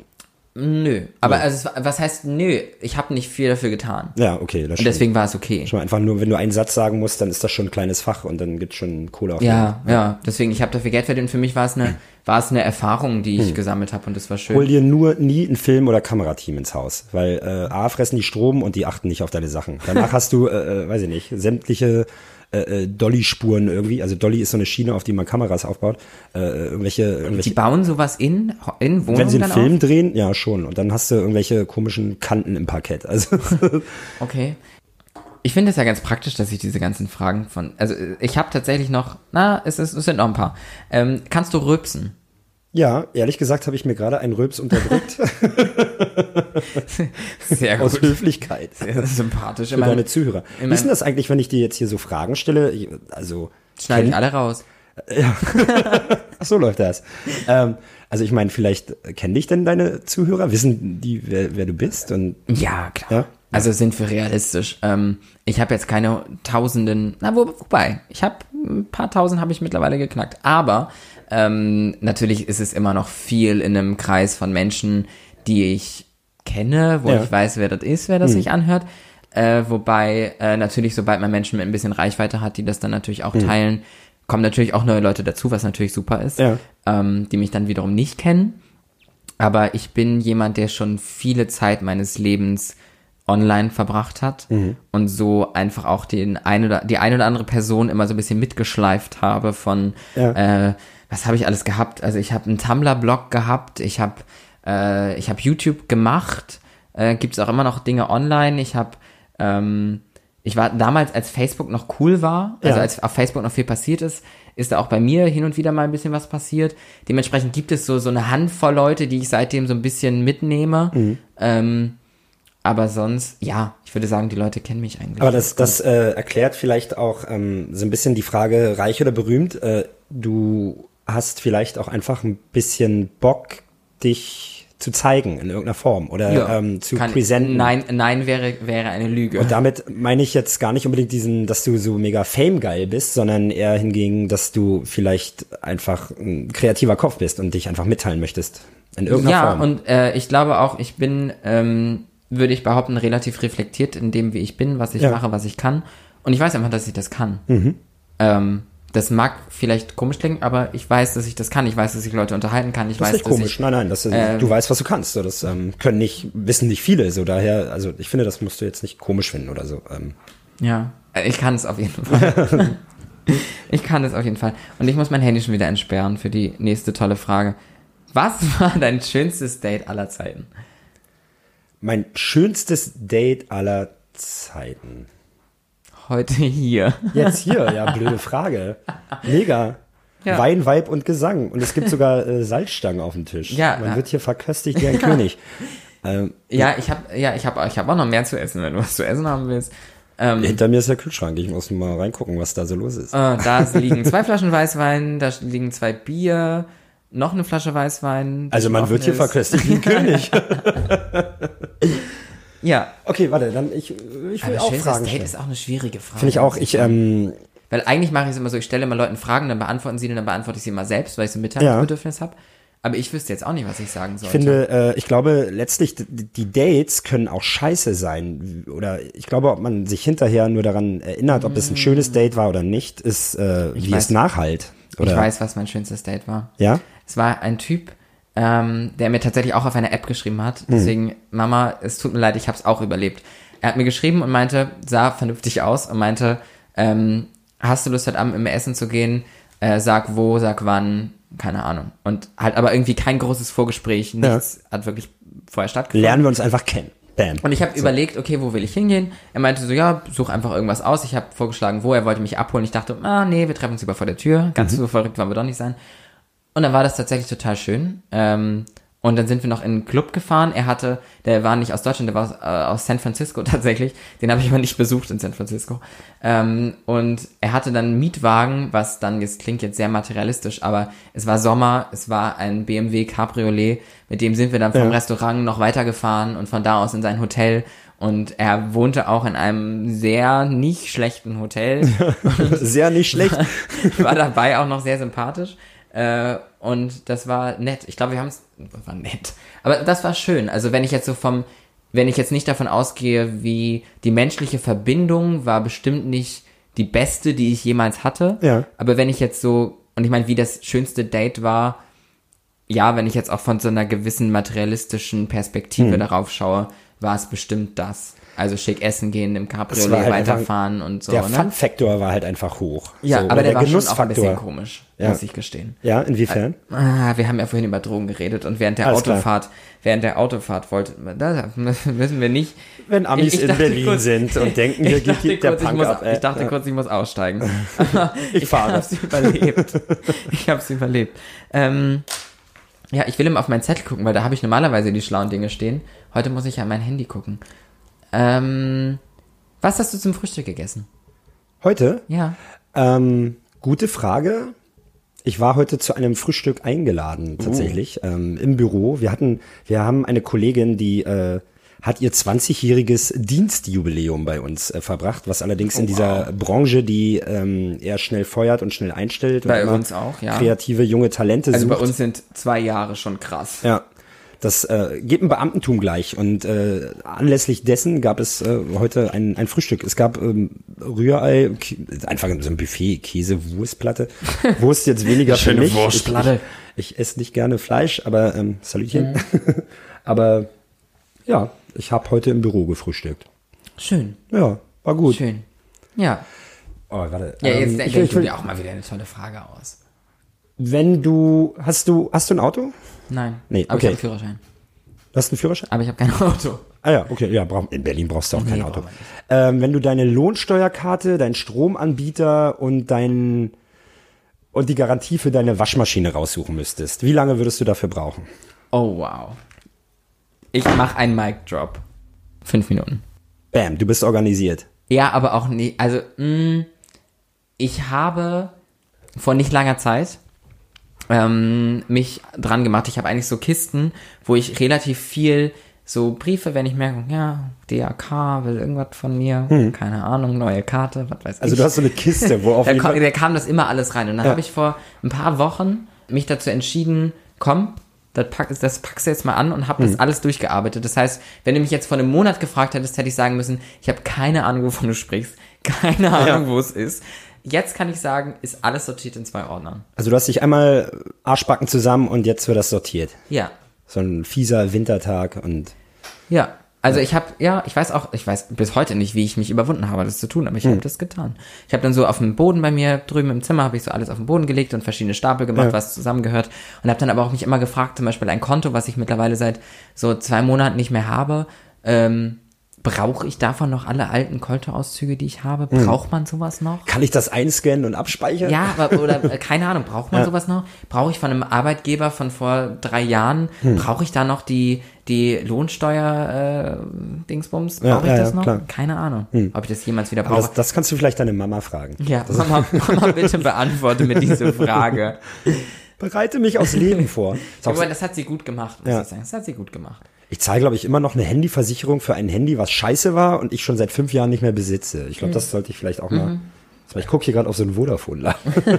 Nö. Aber also, es war- was heißt nö? Ich habe nicht viel dafür getan. Ja, okay. Das Und stimmt. deswegen war es okay. Schon mal einfach nur, wenn du einen Satz sagen musst, dann ist das schon ein kleines Fach und dann gibt's schon Kohle auf Ja, ja. Deswegen, ich habe dafür Geld verdient. Für mich war es eine, war es eine Erfahrung, die Hm. ich gesammelt habe und das war schön. Hol dir nur nie ein Film- oder Kamerateam ins Haus, weil äh, A, fressen die Strom und die achten nicht auf deine Sachen. Danach hast du, äh, äh, weiß ich nicht, sämtliche äh, äh, Dolly-Spuren irgendwie. Also Dolly ist so eine Schiene, auf die man Kameras aufbaut. Äh, irgendwelche, Die irgendwelche bauen sowas in, in Wohnungen wenn sie einen Film auf? drehen, ja schon. Und dann hast du irgendwelche komischen Kanten im Parkett. Also Okay. Ich finde es ja ganz praktisch, dass ich diese ganzen Fragen von, also äh, ich habe tatsächlich noch, na, es, ist, es sind noch ein paar. Ähm, kannst du rülpsen? ja, ehrlich gesagt habe ich mir gerade einen Rülps unterdrückt Sehr aus gut. Höflichkeit. Sehr sympathisch. Für Immer deine Zuhörer. Wie ist denn das eigentlich, wenn ich dir jetzt hier so Fragen stelle? Also schneide ich alle raus. Ach, so läuft das. Ähm, also ich meine, vielleicht kennen dich denn deine Zuhörer? Wissen die, wer, wer du bist? Und Ja, klar. Ja? Also sind wir realistisch. Ähm, ich habe jetzt keine Tausenden, na wo, wobei, ich habe ein paar Tausend habe ich mittlerweile geknackt. Aber ähm, natürlich ist es immer noch viel in einem Kreis von Menschen, die ich kenne, wo Ja. Ich weiß, wer das ist, wer das sich anhört. Äh, wobei äh, natürlich, sobald man Menschen mit ein bisschen Reichweite hat, die das dann natürlich auch teilen, kommen natürlich auch neue Leute dazu, was natürlich super ist. Ja. ähm, die mich dann wiederum nicht kennen. Aber ich bin jemand, der schon viele Zeit meines Lebens online verbracht hat Mhm. und so einfach auch den ein oder die eine oder andere Person immer so ein bisschen mitgeschleift habe von Ja. äh, was habe ich alles gehabt? Also ich habe einen Tumblr-Blog gehabt, ich habe äh, ich habe YouTube gemacht, äh, gibt es auch immer noch Dinge online. Ich habe ähm, ich war damals, als Facebook noch cool war, also Ja. als auf Facebook noch viel passiert ist, ist da auch bei mir hin und wieder mal ein bisschen was passiert. Dementsprechend gibt es so, so eine Handvoll Leute, die ich seitdem so ein bisschen mitnehme. Mhm. Ähm, aber sonst, ja, ich würde sagen, die Leute kennen mich eigentlich. Aber das, das äh, erklärt vielleicht auch ähm, so ein bisschen die Frage, reich oder berühmt. Äh, du hast vielleicht auch einfach ein bisschen Bock, dich zu zeigen in irgendeiner Form oder Ja, ähm, zu kann- präsenten. Nein, nein wäre, wäre eine Lüge. Und damit meine ich jetzt gar nicht unbedingt diesen, dass du so mega Fame-geil bist, sondern eher hingegen, dass du vielleicht einfach ein kreativer Kopf bist und dich einfach mitteilen möchtest. In irgendeiner ja, Form. und äh, ich glaube auch, ich bin, ähm, würde ich behaupten, relativ reflektiert in dem, wie ich bin, was ich Ja. mache, was ich kann. Und ich weiß einfach, dass ich das kann. Mhm. Ähm, das mag vielleicht komisch klingen, aber ich weiß, dass ich das kann. Ich weiß, dass ich Leute unterhalten kann. Ich das weiß, ist nicht komisch. ich nein, nein, das, ähm, du weißt, was du kannst. So, das ähm, können nicht, wissen nicht viele. So daher, also ich finde, das musst du jetzt nicht komisch finden oder so. Ähm, Ja, äh, ich kann es auf jeden Fall. ich kann es auf jeden Fall. Und ich muss mein Handy schon wieder entsperren für die nächste tolle Frage. Was war dein schönstes Date aller Zeiten? mein schönstes Date aller Zeiten. Heute hier. Jetzt hier, ja, blöde Frage. Mega. Ja. Wein, Weib und Gesang. Und es gibt sogar äh, Salzstangen auf dem Tisch. Ja, Man ja. wird hier verköstigt wie ein König. Ähm, Ja, ich habe ja, ich habe ich hab auch noch mehr zu essen, wenn du was zu essen haben willst. Ähm, hinter mir ist der Kühlschrank. Ich muss mal reingucken, was da so los ist. äh, da liegen zwei Flaschen Weißwein, da liegen zwei Bier, noch eine Flasche Weißwein. Also man wird hier verköstigt wie ein König. Ja, Okay, warte, dann ich, ich will aber auch Fragen Date stellen. ist auch eine schwierige Frage. Finde ich auch. Ich, ähm, Weil eigentlich mache ich es immer so, ich stelle immer Leuten Fragen, dann beantworten sie, und dann beantworte ich sie immer selbst, weil ich so ein Mitteilungsbedürfnis habe. Aber ich wüsste jetzt auch nicht, was ich sagen Ich sollte. finde, äh, ich glaube, letztlich, die Dates können auch scheiße sein. Oder ich glaube, ob man sich hinterher nur daran erinnert, ob es ein schönes Date war oder nicht, ist, äh, wie weiß. es nachhalt. Oder? ich weiß, was mein schönstes Date war. Ja? Es war ein Typ, ähm, der mir tatsächlich auch auf einer App geschrieben hat. Hm. Deswegen, Mama, es tut mir leid, ich habe es auch überlebt. Er hat mir geschrieben und meinte, sah vernünftig aus und meinte, ähm, hast du Lust heute Abend mir essen zu gehen? Äh, sag wo, sag wann, keine Ahnung. Und halt aber irgendwie kein großes Vorgespräch, nichts hat wirklich vorher stattgefunden. Lernen wir uns einfach kennen. Bam. Und ich habe überlegt, okay, wo will ich hingehen? Er meinte so, ja, such einfach irgendwas aus. Ich habe vorgeschlagen, wo. Er wollte mich abholen. Ich dachte, ah, nee, wir treffen uns lieber vor der Tür. Ganz so verrückt wollen wir doch nicht sein. Und dann war das tatsächlich total schön. Ähm, und dann sind wir noch in einen Club gefahren. Er hatte, der war nicht aus Deutschland, der war aus, äh, aus San Francisco tatsächlich. Den habe ich aber nicht besucht in San Francisco. Ähm, und er hatte dann einen Mietwagen, was dann, jetzt klingt jetzt sehr materialistisch, aber es war Sommer, es war ein BMW Cabriolet, mit dem sind wir dann vom Ja. Restaurant noch weitergefahren und von da aus in sein Hotel. Und er wohnte auch in einem sehr nicht schlechten Hotel. Sehr nicht schlecht. war dabei auch noch sehr sympathisch. Äh, und das war nett. Ich glaube, wir haben es. War nett. Aber das war schön. Also wenn ich jetzt so vom, wenn ich jetzt nicht davon ausgehe, wie die menschliche Verbindung war bestimmt nicht die beste, die ich jemals hatte. Ja. Aber wenn ich jetzt so, und ich meine, wie das schönste Date war, ja, wenn ich jetzt auch von so einer gewissen materialistischen Perspektive Hm. darauf schaue, war es bestimmt das. Also schick essen gehen, im Cabriolet halt einfach- weiterfahren und so. der ne? Fun-Faktor war halt einfach hoch. Ja, So, aber oder der, war schon auch ein bisschen komisch, Ja. muss ich gestehen. Ja, inwiefern? Ah, wir haben ja vorhin über Drogen geredet und während der Alles klar. Autofahrt, während der Autofahrt wollte, da müssen wir nicht. Wenn Amis Ich- ich in Berlin kurz- sind und denken, Ich dachte, gibt der kurz, ich, Punk muss, ab. äh, ich dachte ja. kurz, ich muss aussteigen. Aber ich fahre. hab's überlebt. Ich hab's überlebt. Ähm, ja, ich will immer auf meinen Zettel gucken, weil da habe ich normalerweise die schlauen Dinge stehen. Heute muss ich an mein Handy gucken. Ähm, was hast du zum Frühstück gegessen? Heute? Ja. Ähm, gute Frage. Ich war heute zu einem Frühstück eingeladen, tatsächlich, ähm, im Büro. Wir hatten, wir haben eine Kollegin, die äh, hat ihr 20-jähriges Dienstjubiläum bei uns äh, verbracht, was allerdings in dieser Branche, die ähm, eher schnell feuert und schnell einstellt Bei und uns auch, ja. kreative junge Talente Also sucht. bei uns sind zwei Jahre schon krass. Ja, das äh, geht im Beamtentum gleich. Und äh, anlässlich dessen gab es äh, heute ein, ein Frühstück. Es gab ähm, Rührei, einfach so ein Buffet, Käse, Wurstplatte. Wurst jetzt weniger für Schöne mich. Wurstplatte. Ich, ich, ich esse nicht gerne Fleisch, aber ähm, Salutchen. aber ja, ich habe heute im Büro gefrühstückt. Schön, Ja, war gut. schön. Ja. Oh, warte. Ja, jetzt ähm, denk ich, ich will, dir auch mal wieder eine tolle Frage aus. wenn du hast du hast du ein Auto? Nein. Nee, aber okay. ich habe Führerschein. Du hast einen Führerschein? Aber ich habe kein Auto. Ah ja, okay, ja, brauch, in Berlin brauchst du auch kein Nee, Auto. man nicht. Ähm, wenn du deine Lohnsteuerkarte, deinen Stromanbieter und dein und die Garantie für deine Waschmaschine raussuchen müsstest, wie lange würdest du dafür brauchen? Oh, wow. Ich mache einen Mic-Drop. Fünf Minuten. Bam, du bist organisiert. Ja, aber auch nicht. Also, mh, ich habe vor nicht langer Zeit ähm, mich dran gemacht. Ich habe eigentlich so Kisten, wo ich relativ viel so Briefe, wenn ich merke, ja, DAK will irgendwas von mir, keine Ahnung, neue Karte, was weiß Hm. Also ich. du hast so eine Kiste, wo auf da, jeden kam, Fall, da kam das immer alles rein. Und dann Ja. habe ich vor ein paar Wochen mich dazu entschieden, komm, das, pack, das packst du jetzt mal an und habe Hm. das alles durchgearbeitet. Das heißt, wenn du mich jetzt vor einem Monat gefragt hättest, hätte ich sagen müssen, ich habe keine Ahnung, wovon du sprichst, keine Ahnung, wo es ist. Jetzt kann ich sagen, ist alles sortiert in zwei Ordnern. also du hast dich einmal Arschbacken zusammen und jetzt wird das sortiert. Ja, So ein fieser Wintertag und ja. Also ich habe, ja, ich weiß auch, ich weiß bis heute nicht, wie ich mich überwunden habe, das zu tun, aber ich habe das getan. Ich habe dann so auf dem Boden bei mir drüben im Zimmer, habe ich so alles auf den Boden gelegt und verschiedene Stapel gemacht, Ja. was zusammengehört. Und habe dann aber auch mich immer gefragt, zum Beispiel ein Konto, was ich mittlerweile seit so zwei Monaten nicht mehr habe, ähm, brauche ich davon noch alle alten Kontoauszüge, die ich habe? Braucht man sowas noch? kann ich das einscannen und abspeichern? Ja, aber, oder äh, keine Ahnung, braucht man sowas noch? Brauche ich von einem Arbeitgeber von vor drei Jahren, Hm. brauche ich da noch die, die Lohnsteuer-Dingsbums? Ja, Brauche ich ja, das ja, noch? klar. Hm. Keine Ahnung, ob ich das jemals wieder brauche. das, das kannst du vielleicht deine Mama fragen. ja, Mama, Mama, bitte beantworte mir diese Frage. Bereite mich aufs Leben vor. Aber das hat sie gut gemacht, muss Ja. ich sagen. Das hat sie gut gemacht. Ich zahle, glaube ich, immer noch eine Handyversicherung für ein Handy, was scheiße war und ich schon seit fünf Jahren nicht mehr besitze. Ich glaube, das sollte ich vielleicht auch mal. Ich gucke hier gerade auf so einen Vodafone-Laden.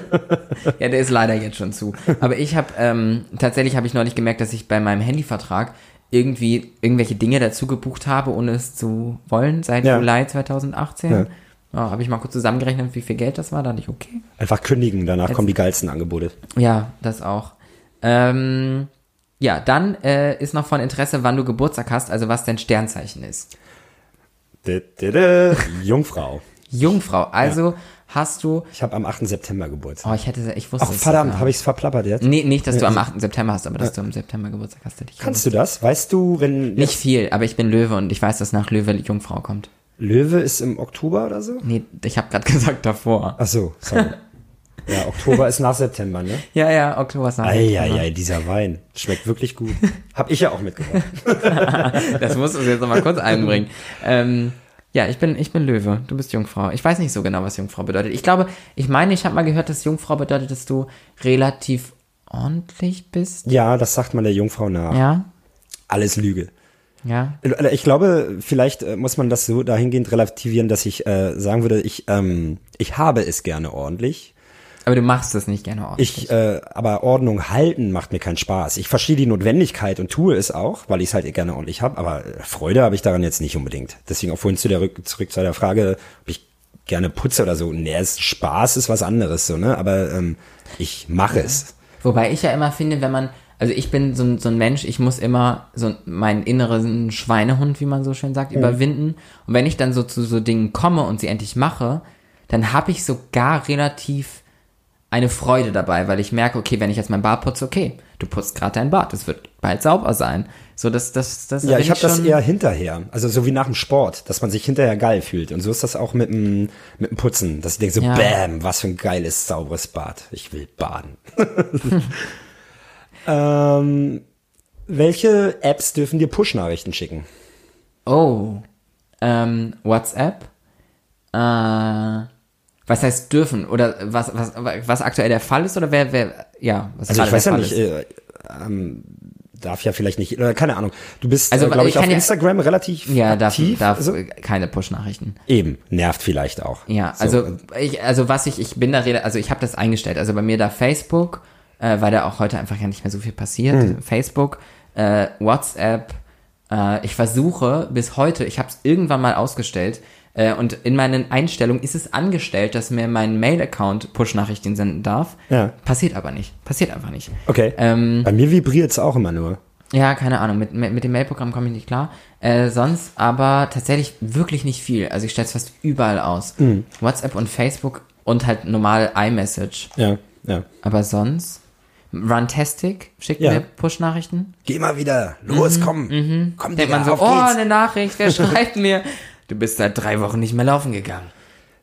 Ja, der ist leider jetzt schon zu. Aber ich habe, ähm, tatsächlich habe ich neulich gemerkt, dass ich bei meinem Handyvertrag irgendwie irgendwelche Dinge dazu gebucht habe, ohne es zu wollen, seit Ja. Juli 2018. Ja. Ja. habe ich mal kurz zusammengerechnet, wie viel Geld das war. Da dachte ich, okay. Einfach kündigen, danach kommen die geilsten Angebote. Ja, das auch. Ähm, ja, dann äh, ist noch von Interesse, wann du Geburtstag hast, also was dein Sternzeichen ist. Dä, dä, dä. Jungfrau. Jungfrau, also hast du. Ich habe am 8. September Geburtstag. Oh, ich hätte, ich wusste Ach, es verdammt, sogar. habe ich es verplappert jetzt? Nee, nicht, dass du am 8. September hast, aber dass du im September Geburtstag hast, hätte ich Kannst du das? Weißt du, wenn Nicht viel, aber ich bin Löwe und ich weiß, dass nach Löwe Jungfrau kommt. Löwe ist im Oktober oder so? Nee, ich habe gerade gesagt davor. Ach so, sorry. ja, Oktober ist nach September, ne? Ja, ja, Oktober ist nach September. Eieiei, dieser Wein. Schmeckt wirklich gut. Hab ich ja auch mitgebracht. Das musst du jetzt noch mal kurz einbringen. Ähm, ja, ich bin, ich bin Löwe, du bist Jungfrau. Ich weiß nicht so genau, was Jungfrau bedeutet. Ich glaube, ich meine, ich habe mal gehört, dass Jungfrau bedeutet, dass du relativ ordentlich bist. Ja, das sagt man der Jungfrau nach. Ja, Alles Lüge. ja. Ich glaube, vielleicht äh, muss man das so dahingehend relativieren, dass ich äh, sagen würde, ich, ähm, ich habe es gerne ordentlich. Aber du machst es nicht gerne ordentlich. Ich, äh, aber Ordnung halten macht mir keinen Spaß. Ich verstehe die Notwendigkeit und tue es auch, weil ich es halt gerne ordentlich habe, aber äh, Freude habe ich daran jetzt nicht unbedingt. Deswegen auch vorhin zu der Rück zurück zu der Frage, ob ich gerne putze oder so. Nee, es, Spaß ist was anderes so, ne? Aber ähm, ich mache es. Wobei ich ja immer finde, wenn man, also ich bin so ein, so ein Mensch, ich muss immer so meinen inneren Schweinehund, wie man so schön sagt, überwinden. Und wenn ich dann so zu so Dingen komme und sie endlich mache, dann habe ich sogar relativ eine Freude dabei, weil ich merke, okay, wenn ich jetzt mein Bad putze, okay, du putzt gerade dein Bad, es wird bald sauber sein. So, das, das, das. Ja, ich habe das eher hinterher. Also so wie nach dem Sport, dass man sich hinterher geil fühlt. Und so ist das auch mit dem, mit dem Putzen, dass ich denke so, Ja. bam, was für ein geiles, sauberes Bad. Ich will baden. ähm, welche Apps dürfen dir Push-Nachrichten schicken? Oh, ähm, WhatsApp. Äh, was heißt dürfen? Oder was, was, was aktuell der Fall ist? Oder wer, wer, ja, was Also ich weiß ja nicht, äh, ähm, darf ja vielleicht nicht, oder keine Ahnung. Du bist, Also, also, glaube ich auf ja- Instagram relativ Ja, darf, aktiv. darf also, keine Push-Nachrichten. eben, nervt vielleicht auch. Ja, So, also ich, also was ich, ich bin da rede, also ich habe das eingestellt. Also bei mir da Facebook, äh, weil da auch heute einfach ja nicht mehr so viel passiert. Hm. Facebook, äh, WhatsApp. Äh, ich versuche bis heute, ich habe es irgendwann mal ausgestellt. Äh, und in meinen Einstellungen ist es angestellt, dass mir mein Mail-Account Push-Nachrichten senden darf. Ja. Passiert aber nicht. Passiert einfach nicht. Okay. Ähm, Bei mir vibriert es auch immer nur. Ja, keine Ahnung. Mit, mit, mit dem Mail-Programm komme ich nicht klar. Äh, sonst aber tatsächlich wirklich nicht viel. Also ich stelle es fast überall aus. WhatsApp und Facebook und halt normal iMessage. Ja, ja. Aber sonst. Runtastic schickt Ja. mir Push-Nachrichten. Geh mal wieder, los, komm, komm, Mhm, Denkt Digga, man so, auf oh, geht's. eine Nachricht, wer schreibt mir? Du bist seit drei Wochen nicht mehr laufen gegangen.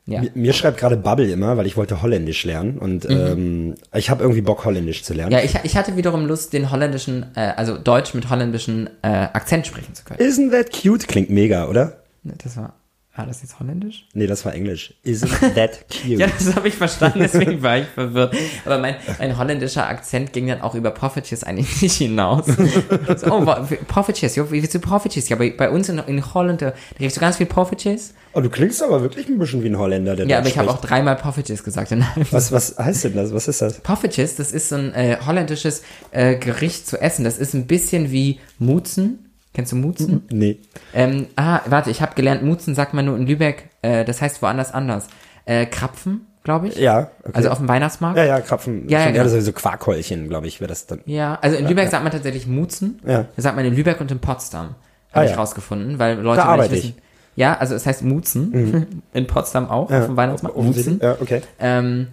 Ja. Mir, mir schreibt gerade Bubble immer, weil ich wollte Holländisch lernen und ähm, ich habe irgendwie Bock, Holländisch zu lernen. Mhm. Ja, ich, ich hatte wiederum Lust, den holländischen, äh, also Deutsch mit holländischem äh, Akzent sprechen zu können. Isn't that cute? Klingt mega, oder? Das war, war das jetzt holländisch? Nee, das war Englisch. Isn't that cute? Ja, das habe ich verstanden, deswegen war ich verwirrt. Aber mein, mein holländischer Akzent ging dann auch über Profiteers eigentlich nicht hinaus. so, oh, Profiteers, ja, wie willst du Profiteers? Ja, bei, bei uns in, in Holland, da kriegst du ganz viel Profiteers. Oh, du klingst aber wirklich ein bisschen wie ein Holländer, der Ja, aber ich habe auch dreimal Profiteers gesagt. Was, was heißt denn das? Was ist das? Poffertjes, das ist so ein äh, holländisches äh, Gericht zu essen. Das ist ein bisschen wie Mutzen. Kennst du Mutzen? Nee. Ähm, ah, warte, ich habe gelernt, Mutzen sagt man nur in Lübeck. Äh, das heißt woanders anders. Äh, Krapfen, glaube ich. Ja, okay. Also auf dem Weihnachtsmarkt. Ja, ja, Krapfen. Ja, ja, genau. so, so Quarkhäulchen, glaube ich, wäre das dann. Ja, also in Lübeck sagt man tatsächlich Mutzen. Ja. Das sagt man in Lübeck und in Potsdam. Ah, Habe ich ja. rausgefunden, weil Leute Da arbeite wissen. Ja, also es heißt Mutzen. In Potsdam auch, auf dem Weihnachtsmarkt. Mutzen. Ja, okay. Ähm,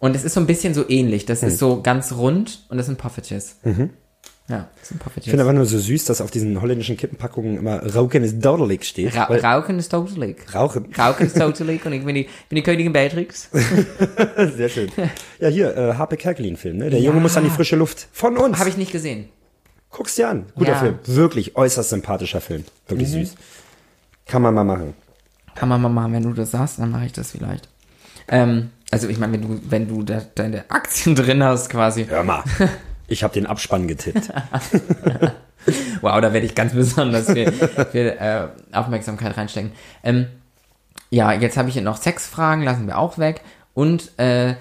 und es ist so ein bisschen so ähnlich. Das Hm. ist so ganz rund und das sind Poffertjes. Mhm. Ja, das sind Ich finde einfach nur so süß, dass auf diesen holländischen Kippenpackungen immer Rauken ist dodelig steht. Ra Rauchen ist totally. Rauchen. Rauchen ist totally und ich bin die, bin die Königin Beatrix. Sehr schön. Ja, hier, äh, Harpe Kerkelin-Film, ne? Der Junge muss an die frische Luft. Von uns. Habe ich nicht gesehen. Guck's dir an. Guter Ja. Film. Wirklich äußerst sympathischer Film. Wirklich Mhm. süß. Kann man mal machen. Kann man mal machen, wenn du das sagst, dann mache ich das vielleicht. Ähm, also ich meine, wenn du, wenn du da deine Aktien drin hast quasi. Hör mal. Ich habe den Abspann getippt. Wow, da werde ich ganz besonders viel, viel äh, Aufmerksamkeit reinstecken. Ähm, ja, jetzt habe ich hier noch Sexfragen, lassen wir auch weg. Und äh,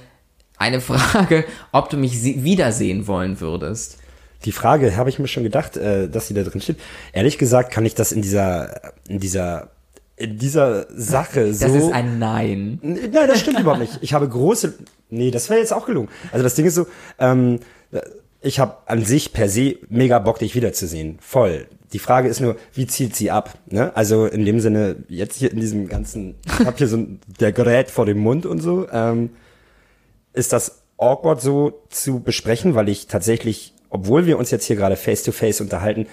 eine Frage, ob du mich wiedersehen wollen würdest. Die Frage habe ich mir schon gedacht, äh, dass sie da drin steht. Ehrlich gesagt kann ich das in dieser, in dieser, in dieser Sache so. Das ist ein Nein. Nein, das stimmt überhaupt nicht. Ich habe große. Nee, das wäre jetzt auch gelungen. Also das Ding ist so, ähm, ich habe an sich per se mega Bock, dich wiederzusehen. Voll. Die Frage ist nur, wie zielt sie ab? Ne? Also in dem Sinne, jetzt hier in diesem ganzen, ich habe hier so ein, der Gerät vor dem Mund und so, ähm, ist das awkward so zu besprechen, weil ich tatsächlich, obwohl wir uns jetzt hier gerade face to face unterhalten,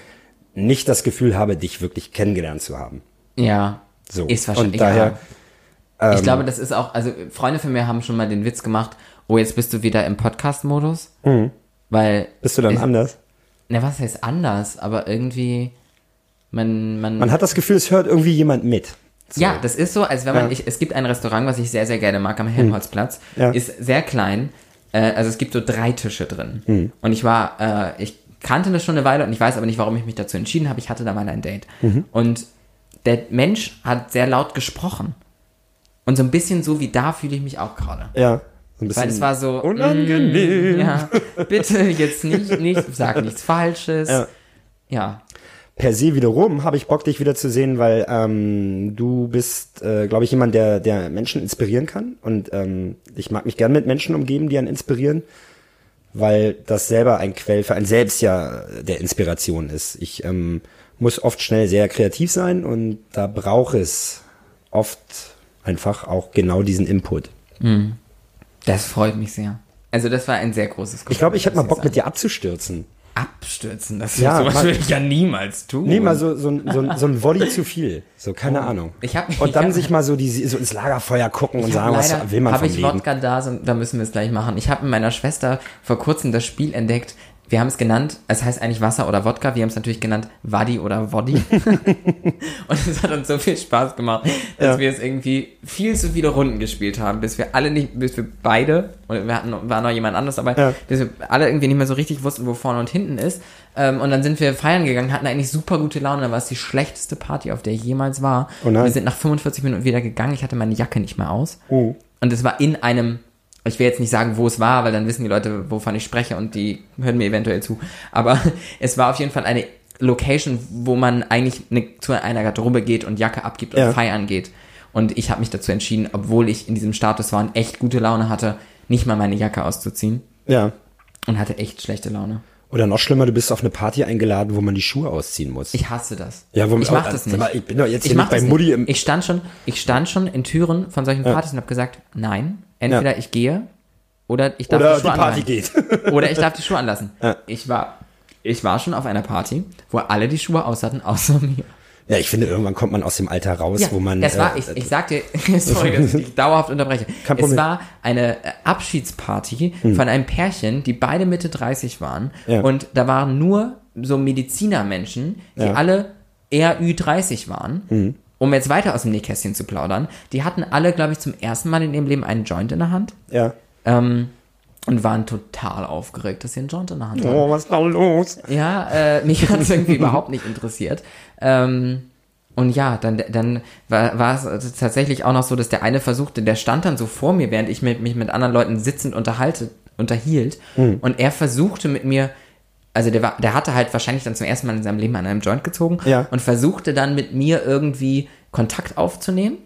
nicht das Gefühl habe, dich wirklich kennengelernt zu haben. Ja. So. Ist wahrscheinlich. Und daher, ja. ich glaube, das ist auch, also Freunde von mir haben schon mal den Witz gemacht, oh, jetzt bist du wieder im Podcast-Modus. Weil. Mhm. bist du dann ich, anders? Ne, was heißt anders? Aber irgendwie. Man, man, Man hat das Gefühl, es hört irgendwie jemand mit. So. Ja, das ist so, als wenn man, Ja. ich, es gibt ein Restaurant, was ich sehr, sehr gerne mag am Helmholtzplatz, Ja. ist sehr klein, äh, also es gibt so drei Tische drin. Und ich war, äh, ich kannte das schon eine Weile und ich weiß aber nicht, warum ich mich dazu entschieden habe, ich hatte da mal ein Date. Und der Mensch hat sehr laut gesprochen. Und so ein bisschen so wie da fühle ich mich auch gerade. Ja. Weil es war so, unangenehm. mm, ja, bitte jetzt nicht, nicht, sag nichts Falsches. Ja. ja. Per se wiederum habe ich Bock, dich wieder zu sehen, weil ähm, du bist, äh, glaube ich, jemand, der, der Menschen inspirieren kann. Und ähm, ich mag mich gern mit Menschen umgeben, die einen inspirieren, weil das selber ein Quell für ein Selbst ja der Inspiration ist. Ich ähm, muss oft schnell sehr kreativ sein und da braucht es oft einfach auch genau diesen Input. Das freut mich sehr. Also das war ein sehr großes Ich glaube, ich hätte mal Bock, mit dir abzustürzen. abstürzen. Das Ja, sowas würde ich ja niemals tun. Nee, mal so, so, ein- so, ein- so ein Volley zu viel. So, keine Ahnung. Oh. Ich hab- und dann hab- sich mal so, die, so ins Lagerfeuer gucken und sagen, was leider- will man hab vom ich Leben. Wodka da, so, da müssen wir es gleich machen. Ich habe mit meiner Schwester vor kurzem das Spiel entdeckt. Wir haben es genannt, es heißt eigentlich Wasser oder Wodka. Wir haben es natürlich genannt Wadi oder Woddy. und es hat uns so viel Spaß gemacht, dass Ja. wir es irgendwie viel zu viele Runden gespielt haben, bis wir alle nicht, bis wir beide, und wir hatten, war noch jemand anderes dabei, Ja. bis wir alle irgendwie nicht mehr so richtig wussten, wo vorne und hinten ist. Ähm, und dann sind wir feiern gegangen, hatten eigentlich super gute Laune. Dann war es die schlechteste Party, auf der ich jemals war. Oh. Wir sind nach 45 Minuten wieder gegangen. Ich hatte meine Jacke nicht mehr aus. Oh. Und es war in einem, ich will jetzt nicht sagen, wo es war, weil dann wissen die Leute, wovon ich spreche und die hören mir eventuell zu. Aber es war auf jeden Fall eine Location, wo man eigentlich eine, zu einer Garderobe geht und Jacke abgibt und Ja. feiern geht. Und ich habe mich dazu entschieden, obwohl ich in diesem Status war und echt gute Laune hatte, nicht mal meine Jacke auszuziehen Ja. und hatte echt schlechte Laune. Oder noch schlimmer, du bist auf eine Party eingeladen, wo man die Schuhe ausziehen muss. Ich hasse das. Ja, wo- ich mach das nicht. mal, ich bin doch jetzt ich hier nicht bei Mutti im- Ich stand schon, ich stand schon in Türen von solchen Partys und habe gesagt, nein, entweder ich gehe Oder ich darf Oder die die Schuhe Party anhalten. geht. Oder ich darf die Schuhe anlassen. Ja. Ich war, ich war schon auf einer Party, wo alle die Schuhe aus hatten, außer mir. Ja, ich finde, irgendwann kommt man aus dem Alter raus, Ja, wo man. das war, äh, ich, ich sag dir, sorry, dass ich dauerhaft unterbreche. Kein Es Problem. war eine äh, Abschiedsparty von einem Pärchen, die beide Mitte 30 waren. Ja. Und da waren nur so Medizinermenschen, die Ja. alle eher Ü30 waren. Um jetzt weiter aus dem Nähkästchen zu plaudern. Die hatten alle, glaube ich, zum ersten Mal in ihrem Leben einen Joint in der Hand. ja. Ähm, und waren total aufgeregt, dass sie einen Joint in der Hand hatten. Oh, was ist da los? Ja, äh, mich hat es irgendwie überhaupt nicht interessiert. Ähm, und ja, dann, dann war, war es tatsächlich auch noch so, dass der eine versuchte, der stand dann so vor mir, während ich mit, mich mit anderen Leuten sitzend unterhalte, unterhielt. Und er versuchte mit mir, also der, war, der hatte halt wahrscheinlich dann zum ersten Mal in seinem Leben an einem Joint gezogen Ja. und versuchte dann mit mir irgendwie Kontakt aufzunehmen.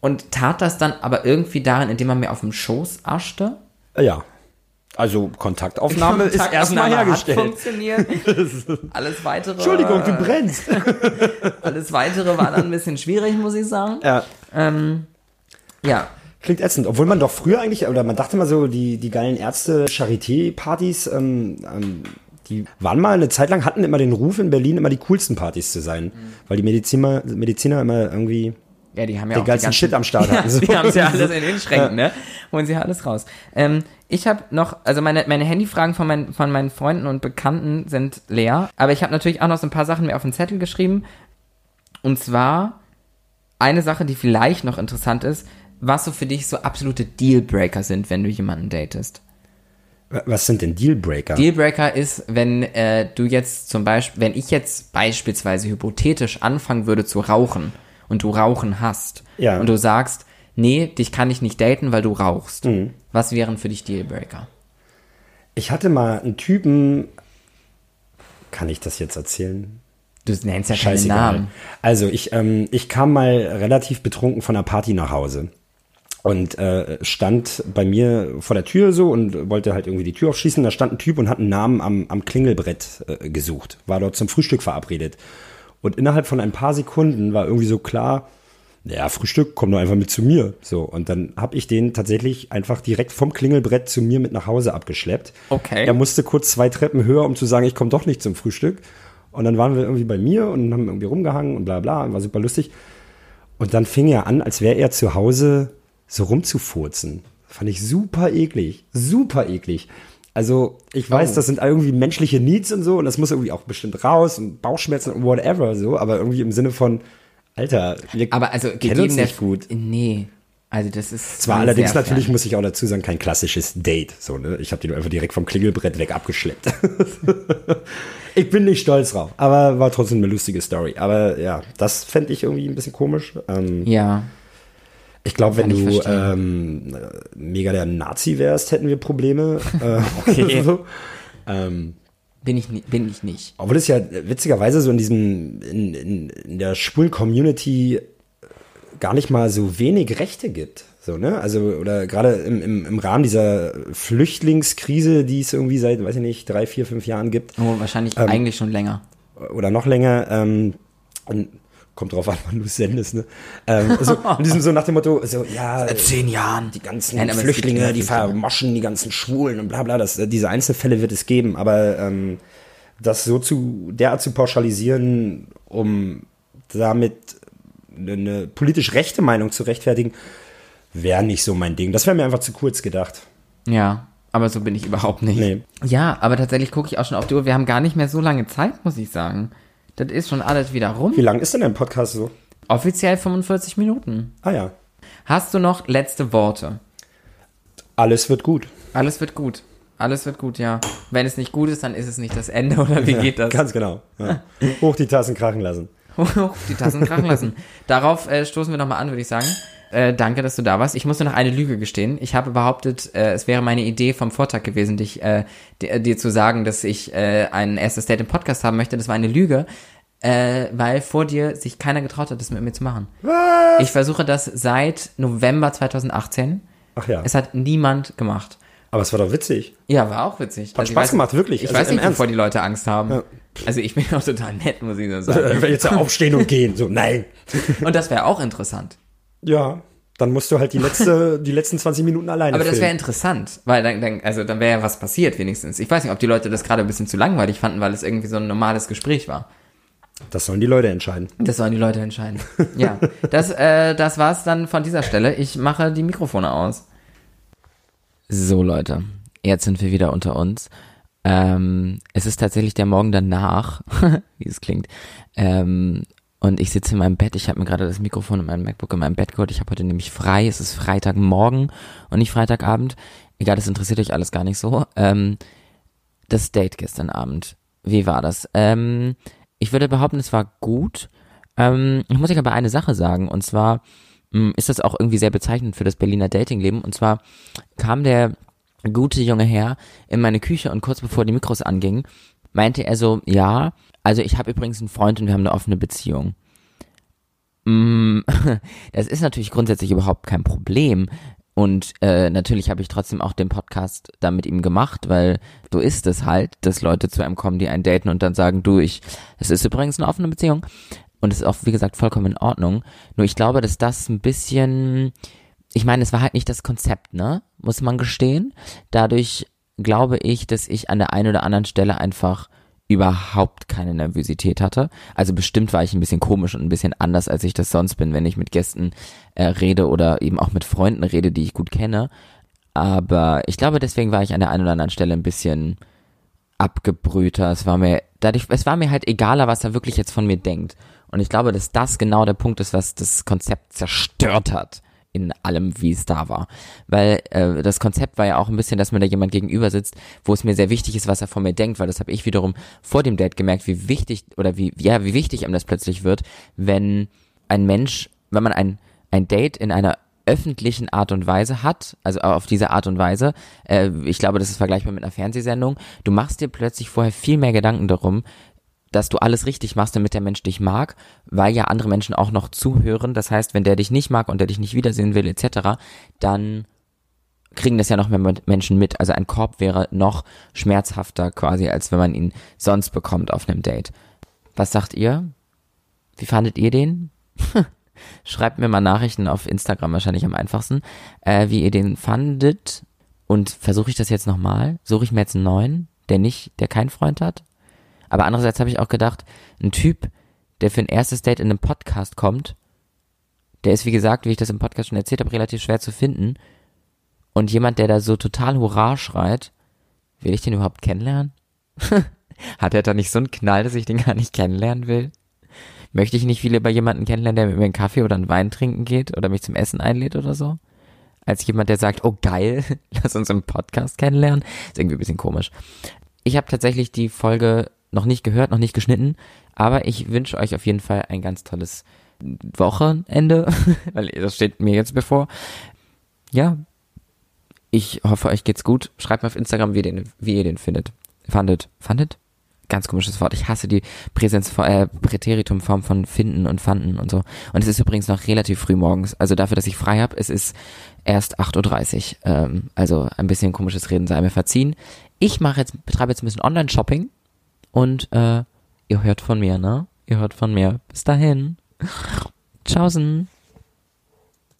Und tat das dann aber irgendwie darin, indem er mir auf dem Schoß aschte. Ja. Also Kontaktaufnahme ist erstmal Kontaktaufnahme Hat hergestellt. funktioniert. Alles weitere. Entschuldigung, du brennst. Alles weitere war dann ein bisschen schwierig, muss ich sagen. ja. Ähm, ja. Klingt ätzend, obwohl man doch früher eigentlich, oder man dachte mal so, die, die geilen Ärzte, Charité-Partys, ähm, ähm, die waren mal eine Zeit lang, hatten immer den Ruf in Berlin, immer die coolsten Partys zu sein. Weil die Mediziner, Mediziner immer irgendwie Ja, die haben ja den auch die ganzen, Shit am Start ja, hatten. So. Die haben ja alles in den Schränken, ne? Holen sie ja alles raus. Ähm, ich habe noch, also meine, meine Handyfragen von, meinen von meinen Freunden und Bekannten sind leer. Aber ich habe natürlich auch noch so ein paar Sachen mir auf den Zettel geschrieben. Und zwar eine Sache, die vielleicht noch interessant ist, was so für dich so absolute Dealbreaker sind, wenn du jemanden datest. Was sind denn Dealbreaker? Dealbreaker ist, wenn äh, du jetzt zum Beispiel, wenn ich jetzt beispielsweise hypothetisch anfangen würde zu rauchen und du Rauchen hast Ja. und du sagst, nee, dich kann ich nicht daten, weil du rauchst. Mhm. Was wären für dich Dealbreaker? Ich hatte mal einen Typen, kann ich das jetzt erzählen? Du nennst ja keine Scheißegal. Namen. Also ich, ähm, ich kam mal relativ betrunken von einer Party nach Hause und äh, stand bei mir vor der Tür so und wollte halt irgendwie die Tür aufschließen. Da stand ein Typ und hat einen Namen am, am Klingelbrett äh, gesucht, war dort zum Frühstück verabredet. Und innerhalb von ein paar Sekunden war irgendwie so klar, ja, Frühstück, komm doch einfach mit zu mir. So, und dann habe ich den tatsächlich einfach direkt vom Klingelbrett zu mir mit nach Hause abgeschleppt. Okay. Er musste kurz zwei Treppen höher, um zu sagen, ich komme doch nicht zum Frühstück. Und dann waren wir irgendwie bei mir und haben irgendwie rumgehangen und bla bla, war super lustig. Und dann fing er an, als wäre er zu Hause so rumzufurzen. Fand ich super eklig, super eklig. Also ich weiß, Oh. das sind irgendwie menschliche Needs und so und das muss irgendwie auch bestimmt raus und Bauchschmerzen und whatever so, aber irgendwie im Sinne von, Alter, wir Aber also kennen uns nicht gut. Nee. Also das ist. Zwar allerdings natürlich, fern. muss ich auch dazu sagen, kein klassisches Date. So, ne? Ich habe den einfach direkt vom Klingelbrett weg abgeschleppt. ich bin nicht stolz drauf, aber war trotzdem eine lustige Story. Aber ja, das fände ich irgendwie ein bisschen komisch. Ähm, Ja. Ich glaube, wenn ich du ähm, mega der Nazi wärst, hätten wir Probleme. Äh, Okay. so. ähm, Bin ich, bin ich nicht. obwohl es ja witzigerweise so in diesem, in, in, in der schwulen Community gar nicht mal so wenig Rechte gibt. So, ne? Also, oder gerade im, im, im Rahmen dieser Flüchtlingskrise, die es irgendwie seit, weiß ich nicht, drei, vier, fünf Jahren gibt, Oh, wahrscheinlich Ähm, eigentlich schon länger. oder noch länger, ähm, kommt drauf an, wann du es sendest, ne? Ähm, also, in diesem so nach dem Motto, so, ja, zehn Jahren. die ganzen Nein, Flüchtlinge, die vermoschen die ganzen Schwulen und bla bla, das, äh, diese Einzelfälle wird es geben, aber ähm, das so zu derart zu pauschalisieren, um damit eine, eine politisch rechte Meinung zu rechtfertigen, wäre nicht so mein Ding. Das wäre mir einfach zu kurz gedacht. Ja, aber so bin ich überhaupt nicht. Nee. Ja, aber tatsächlich gucke ich auch schon auf die Uhr. Wir haben gar nicht mehr so lange Zeit, muss ich sagen. Das ist schon alles wieder rum. Wie lang ist denn dein Podcast so? Offiziell 45 Minuten. Ah ja, Hast du noch letzte Worte? alles wird gut. Alles wird gut. Alles wird gut, ja. Wenn es nicht gut ist, dann ist es nicht das Ende, oder wie geht das? Ganz genau. Ja. Hoch die Tassen krachen lassen. Hoch, die Tassen krachen lassen. Darauf äh, stoßen wir nochmal an, würde ich sagen. Äh, danke, dass du da warst. Ich musste noch eine Lüge gestehen. Ich habe behauptet, äh, es wäre meine Idee vom Vortag gewesen, dich, äh, dir, dir zu sagen, dass ich äh, ein erstes Date im Podcast haben möchte. Das war eine Lüge, äh, weil vor dir sich keiner getraut hat, das mit mir zu machen. Was? Ich versuche das seit November 2018. Ach ja, Es hat niemand gemacht. aber es war doch witzig. Ja, war auch witzig. Hat Spaß gemacht, wirklich. Ich Also weiß im nicht, Ernst. wovor die Leute Angst haben. Ja. Also ich bin auch total nett, muss ich nur sagen. Jetzt aufstehen und gehen, so, nein. Und das wäre auch interessant. Ja, Dann musst du halt die letzte, die letzten 20 Minuten alleine Aber das wäre interessant, weil dann, dann also dann wäre ja was passiert wenigstens. Ich weiß nicht, ob die Leute das gerade ein bisschen zu langweilig fanden, weil es irgendwie so ein normales Gespräch war. Das sollen die Leute entscheiden. Das sollen die Leute entscheiden. Ja, das, äh, das war's dann von dieser Stelle. Ich mache die Mikrofone aus. So, Leute, jetzt sind wir wieder unter uns. Ähm, es ist tatsächlich der Morgen danach, wie es klingt. Ähm, und ich sitze in meinem Bett. Ich habe mir gerade das Mikrofon und mein MacBook in meinem Bett geholt. Ich habe heute nämlich frei. Es ist Freitagmorgen und nicht Freitagabend. Egal, das interessiert euch alles gar nicht so. Ähm, das Date gestern Abend. Wie war das? Ähm, ich würde behaupten, es war gut. Ähm, ich muss euch aber eine Sache sagen. Und zwar mh, ist das auch irgendwie sehr bezeichnend für das Berliner Datingleben. Und zwar kam der gute junge Herr in meine Küche und kurz bevor die Mikros angingen, meinte er so, ja, also ich habe übrigens einen Freund und wir haben eine offene Beziehung. Mm, Das ist natürlich grundsätzlich überhaupt kein Problem. Und äh, natürlich habe ich trotzdem auch den Podcast da mit ihm gemacht, weil so ist es halt, dass Leute zu einem kommen, die einen daten und dann sagen, du, ich, es ist übrigens eine offene Beziehung. Und es ist auch, wie gesagt, vollkommen in Ordnung. Nur ich glaube, dass das ein bisschen, ich meine, es war halt nicht das Konzept, ne? Muss man gestehen. Dadurch glaube ich, dass ich an der einen oder anderen Stelle einfach überhaupt keine Nervosität hatte. Also bestimmt war ich ein bisschen komisch und ein bisschen anders, als ich das sonst bin, wenn ich mit Gästen äh, rede oder eben auch mit Freunden rede, die ich gut kenne. Aber ich glaube, deswegen war ich an der einen oder anderen Stelle ein bisschen abgebrühter. Es war mir dadurch, es war mir halt egaler, was er wirklich jetzt von mir denkt. Und ich glaube, dass das genau der Punkt ist, was das Konzept zerstört hat in allem, wie es da war. Weil äh, das Konzept war ja auch ein bisschen, dass mir da jemand gegenüber sitzt, wo es mir sehr wichtig ist, was er von mir denkt, weil das habe ich wiederum vor dem Date gemerkt, wie wichtig oder wie ja wie wichtig einem das plötzlich wird, wenn ein Mensch, wenn man ein ein Date in einer öffentlichen Art und Weise hat, also auf diese Art und Weise, äh, ich glaube, das ist vergleichbar mit einer Fernsehsendung, du machst dir plötzlich vorher viel mehr Gedanken darum, dass du alles richtig machst, damit der Mensch dich mag, weil ja andere Menschen auch noch zuhören. Das heißt, wenn der dich nicht mag und der dich nicht wiedersehen will, etc., dann kriegen das ja noch mehr Menschen mit. Also ein Korb wäre noch schmerzhafter quasi, als wenn man ihn sonst bekommt auf einem Date. Was sagt ihr? Wie fandet ihr den? Schreibt mir mal Nachrichten auf Instagram wahrscheinlich am einfachsten, äh, wie ihr den fandet. Und versuche ich das jetzt nochmal? Suche ich mir jetzt einen neuen, der nicht, der keinen Freund hat? Aber andererseits habe ich auch gedacht, ein Typ, der für ein erstes Date in einem Podcast kommt, der ist, wie gesagt, wie ich das im Podcast schon erzählt habe, relativ schwer zu finden. Und jemand, der da so total Hurra schreit, will ich den überhaupt kennenlernen? Hat er da nicht so einen Knall, dass ich den gar nicht kennenlernen will? Möchte ich nicht lieber jemanden kennenlernen, der mit mir einen Kaffee oder einen Wein trinken geht oder mich zum Essen einlädt oder so? Als jemand, der sagt, oh geil, lass uns im Podcast kennenlernen. Ist irgendwie ein bisschen komisch. Ich habe tatsächlich die Folge noch nicht gehört, noch nicht geschnitten, aber ich wünsche euch auf jeden Fall ein ganz tolles Wochenende, weil das steht mir jetzt bevor. Ja, ich hoffe, euch geht's gut. Schreibt mir auf Instagram, wie den, wie ihr den findet. Fandet. Fandet? Ganz komisches Wort. Ich hasse die Präsenz, äh, Präteritumform von finden und fanden und so. Und es ist übrigens noch relativ früh morgens. Also dafür, dass ich frei habe, es ist erst 8.30 Uhr. Ähm, also ein bisschen komisches Reden sei mir verziehen. Ich mache jetzt, betreibe jetzt ein bisschen Online-Shopping und äh, ihr hört von mir, ne? Ihr hört von mir. Bis dahin. Tschaußen.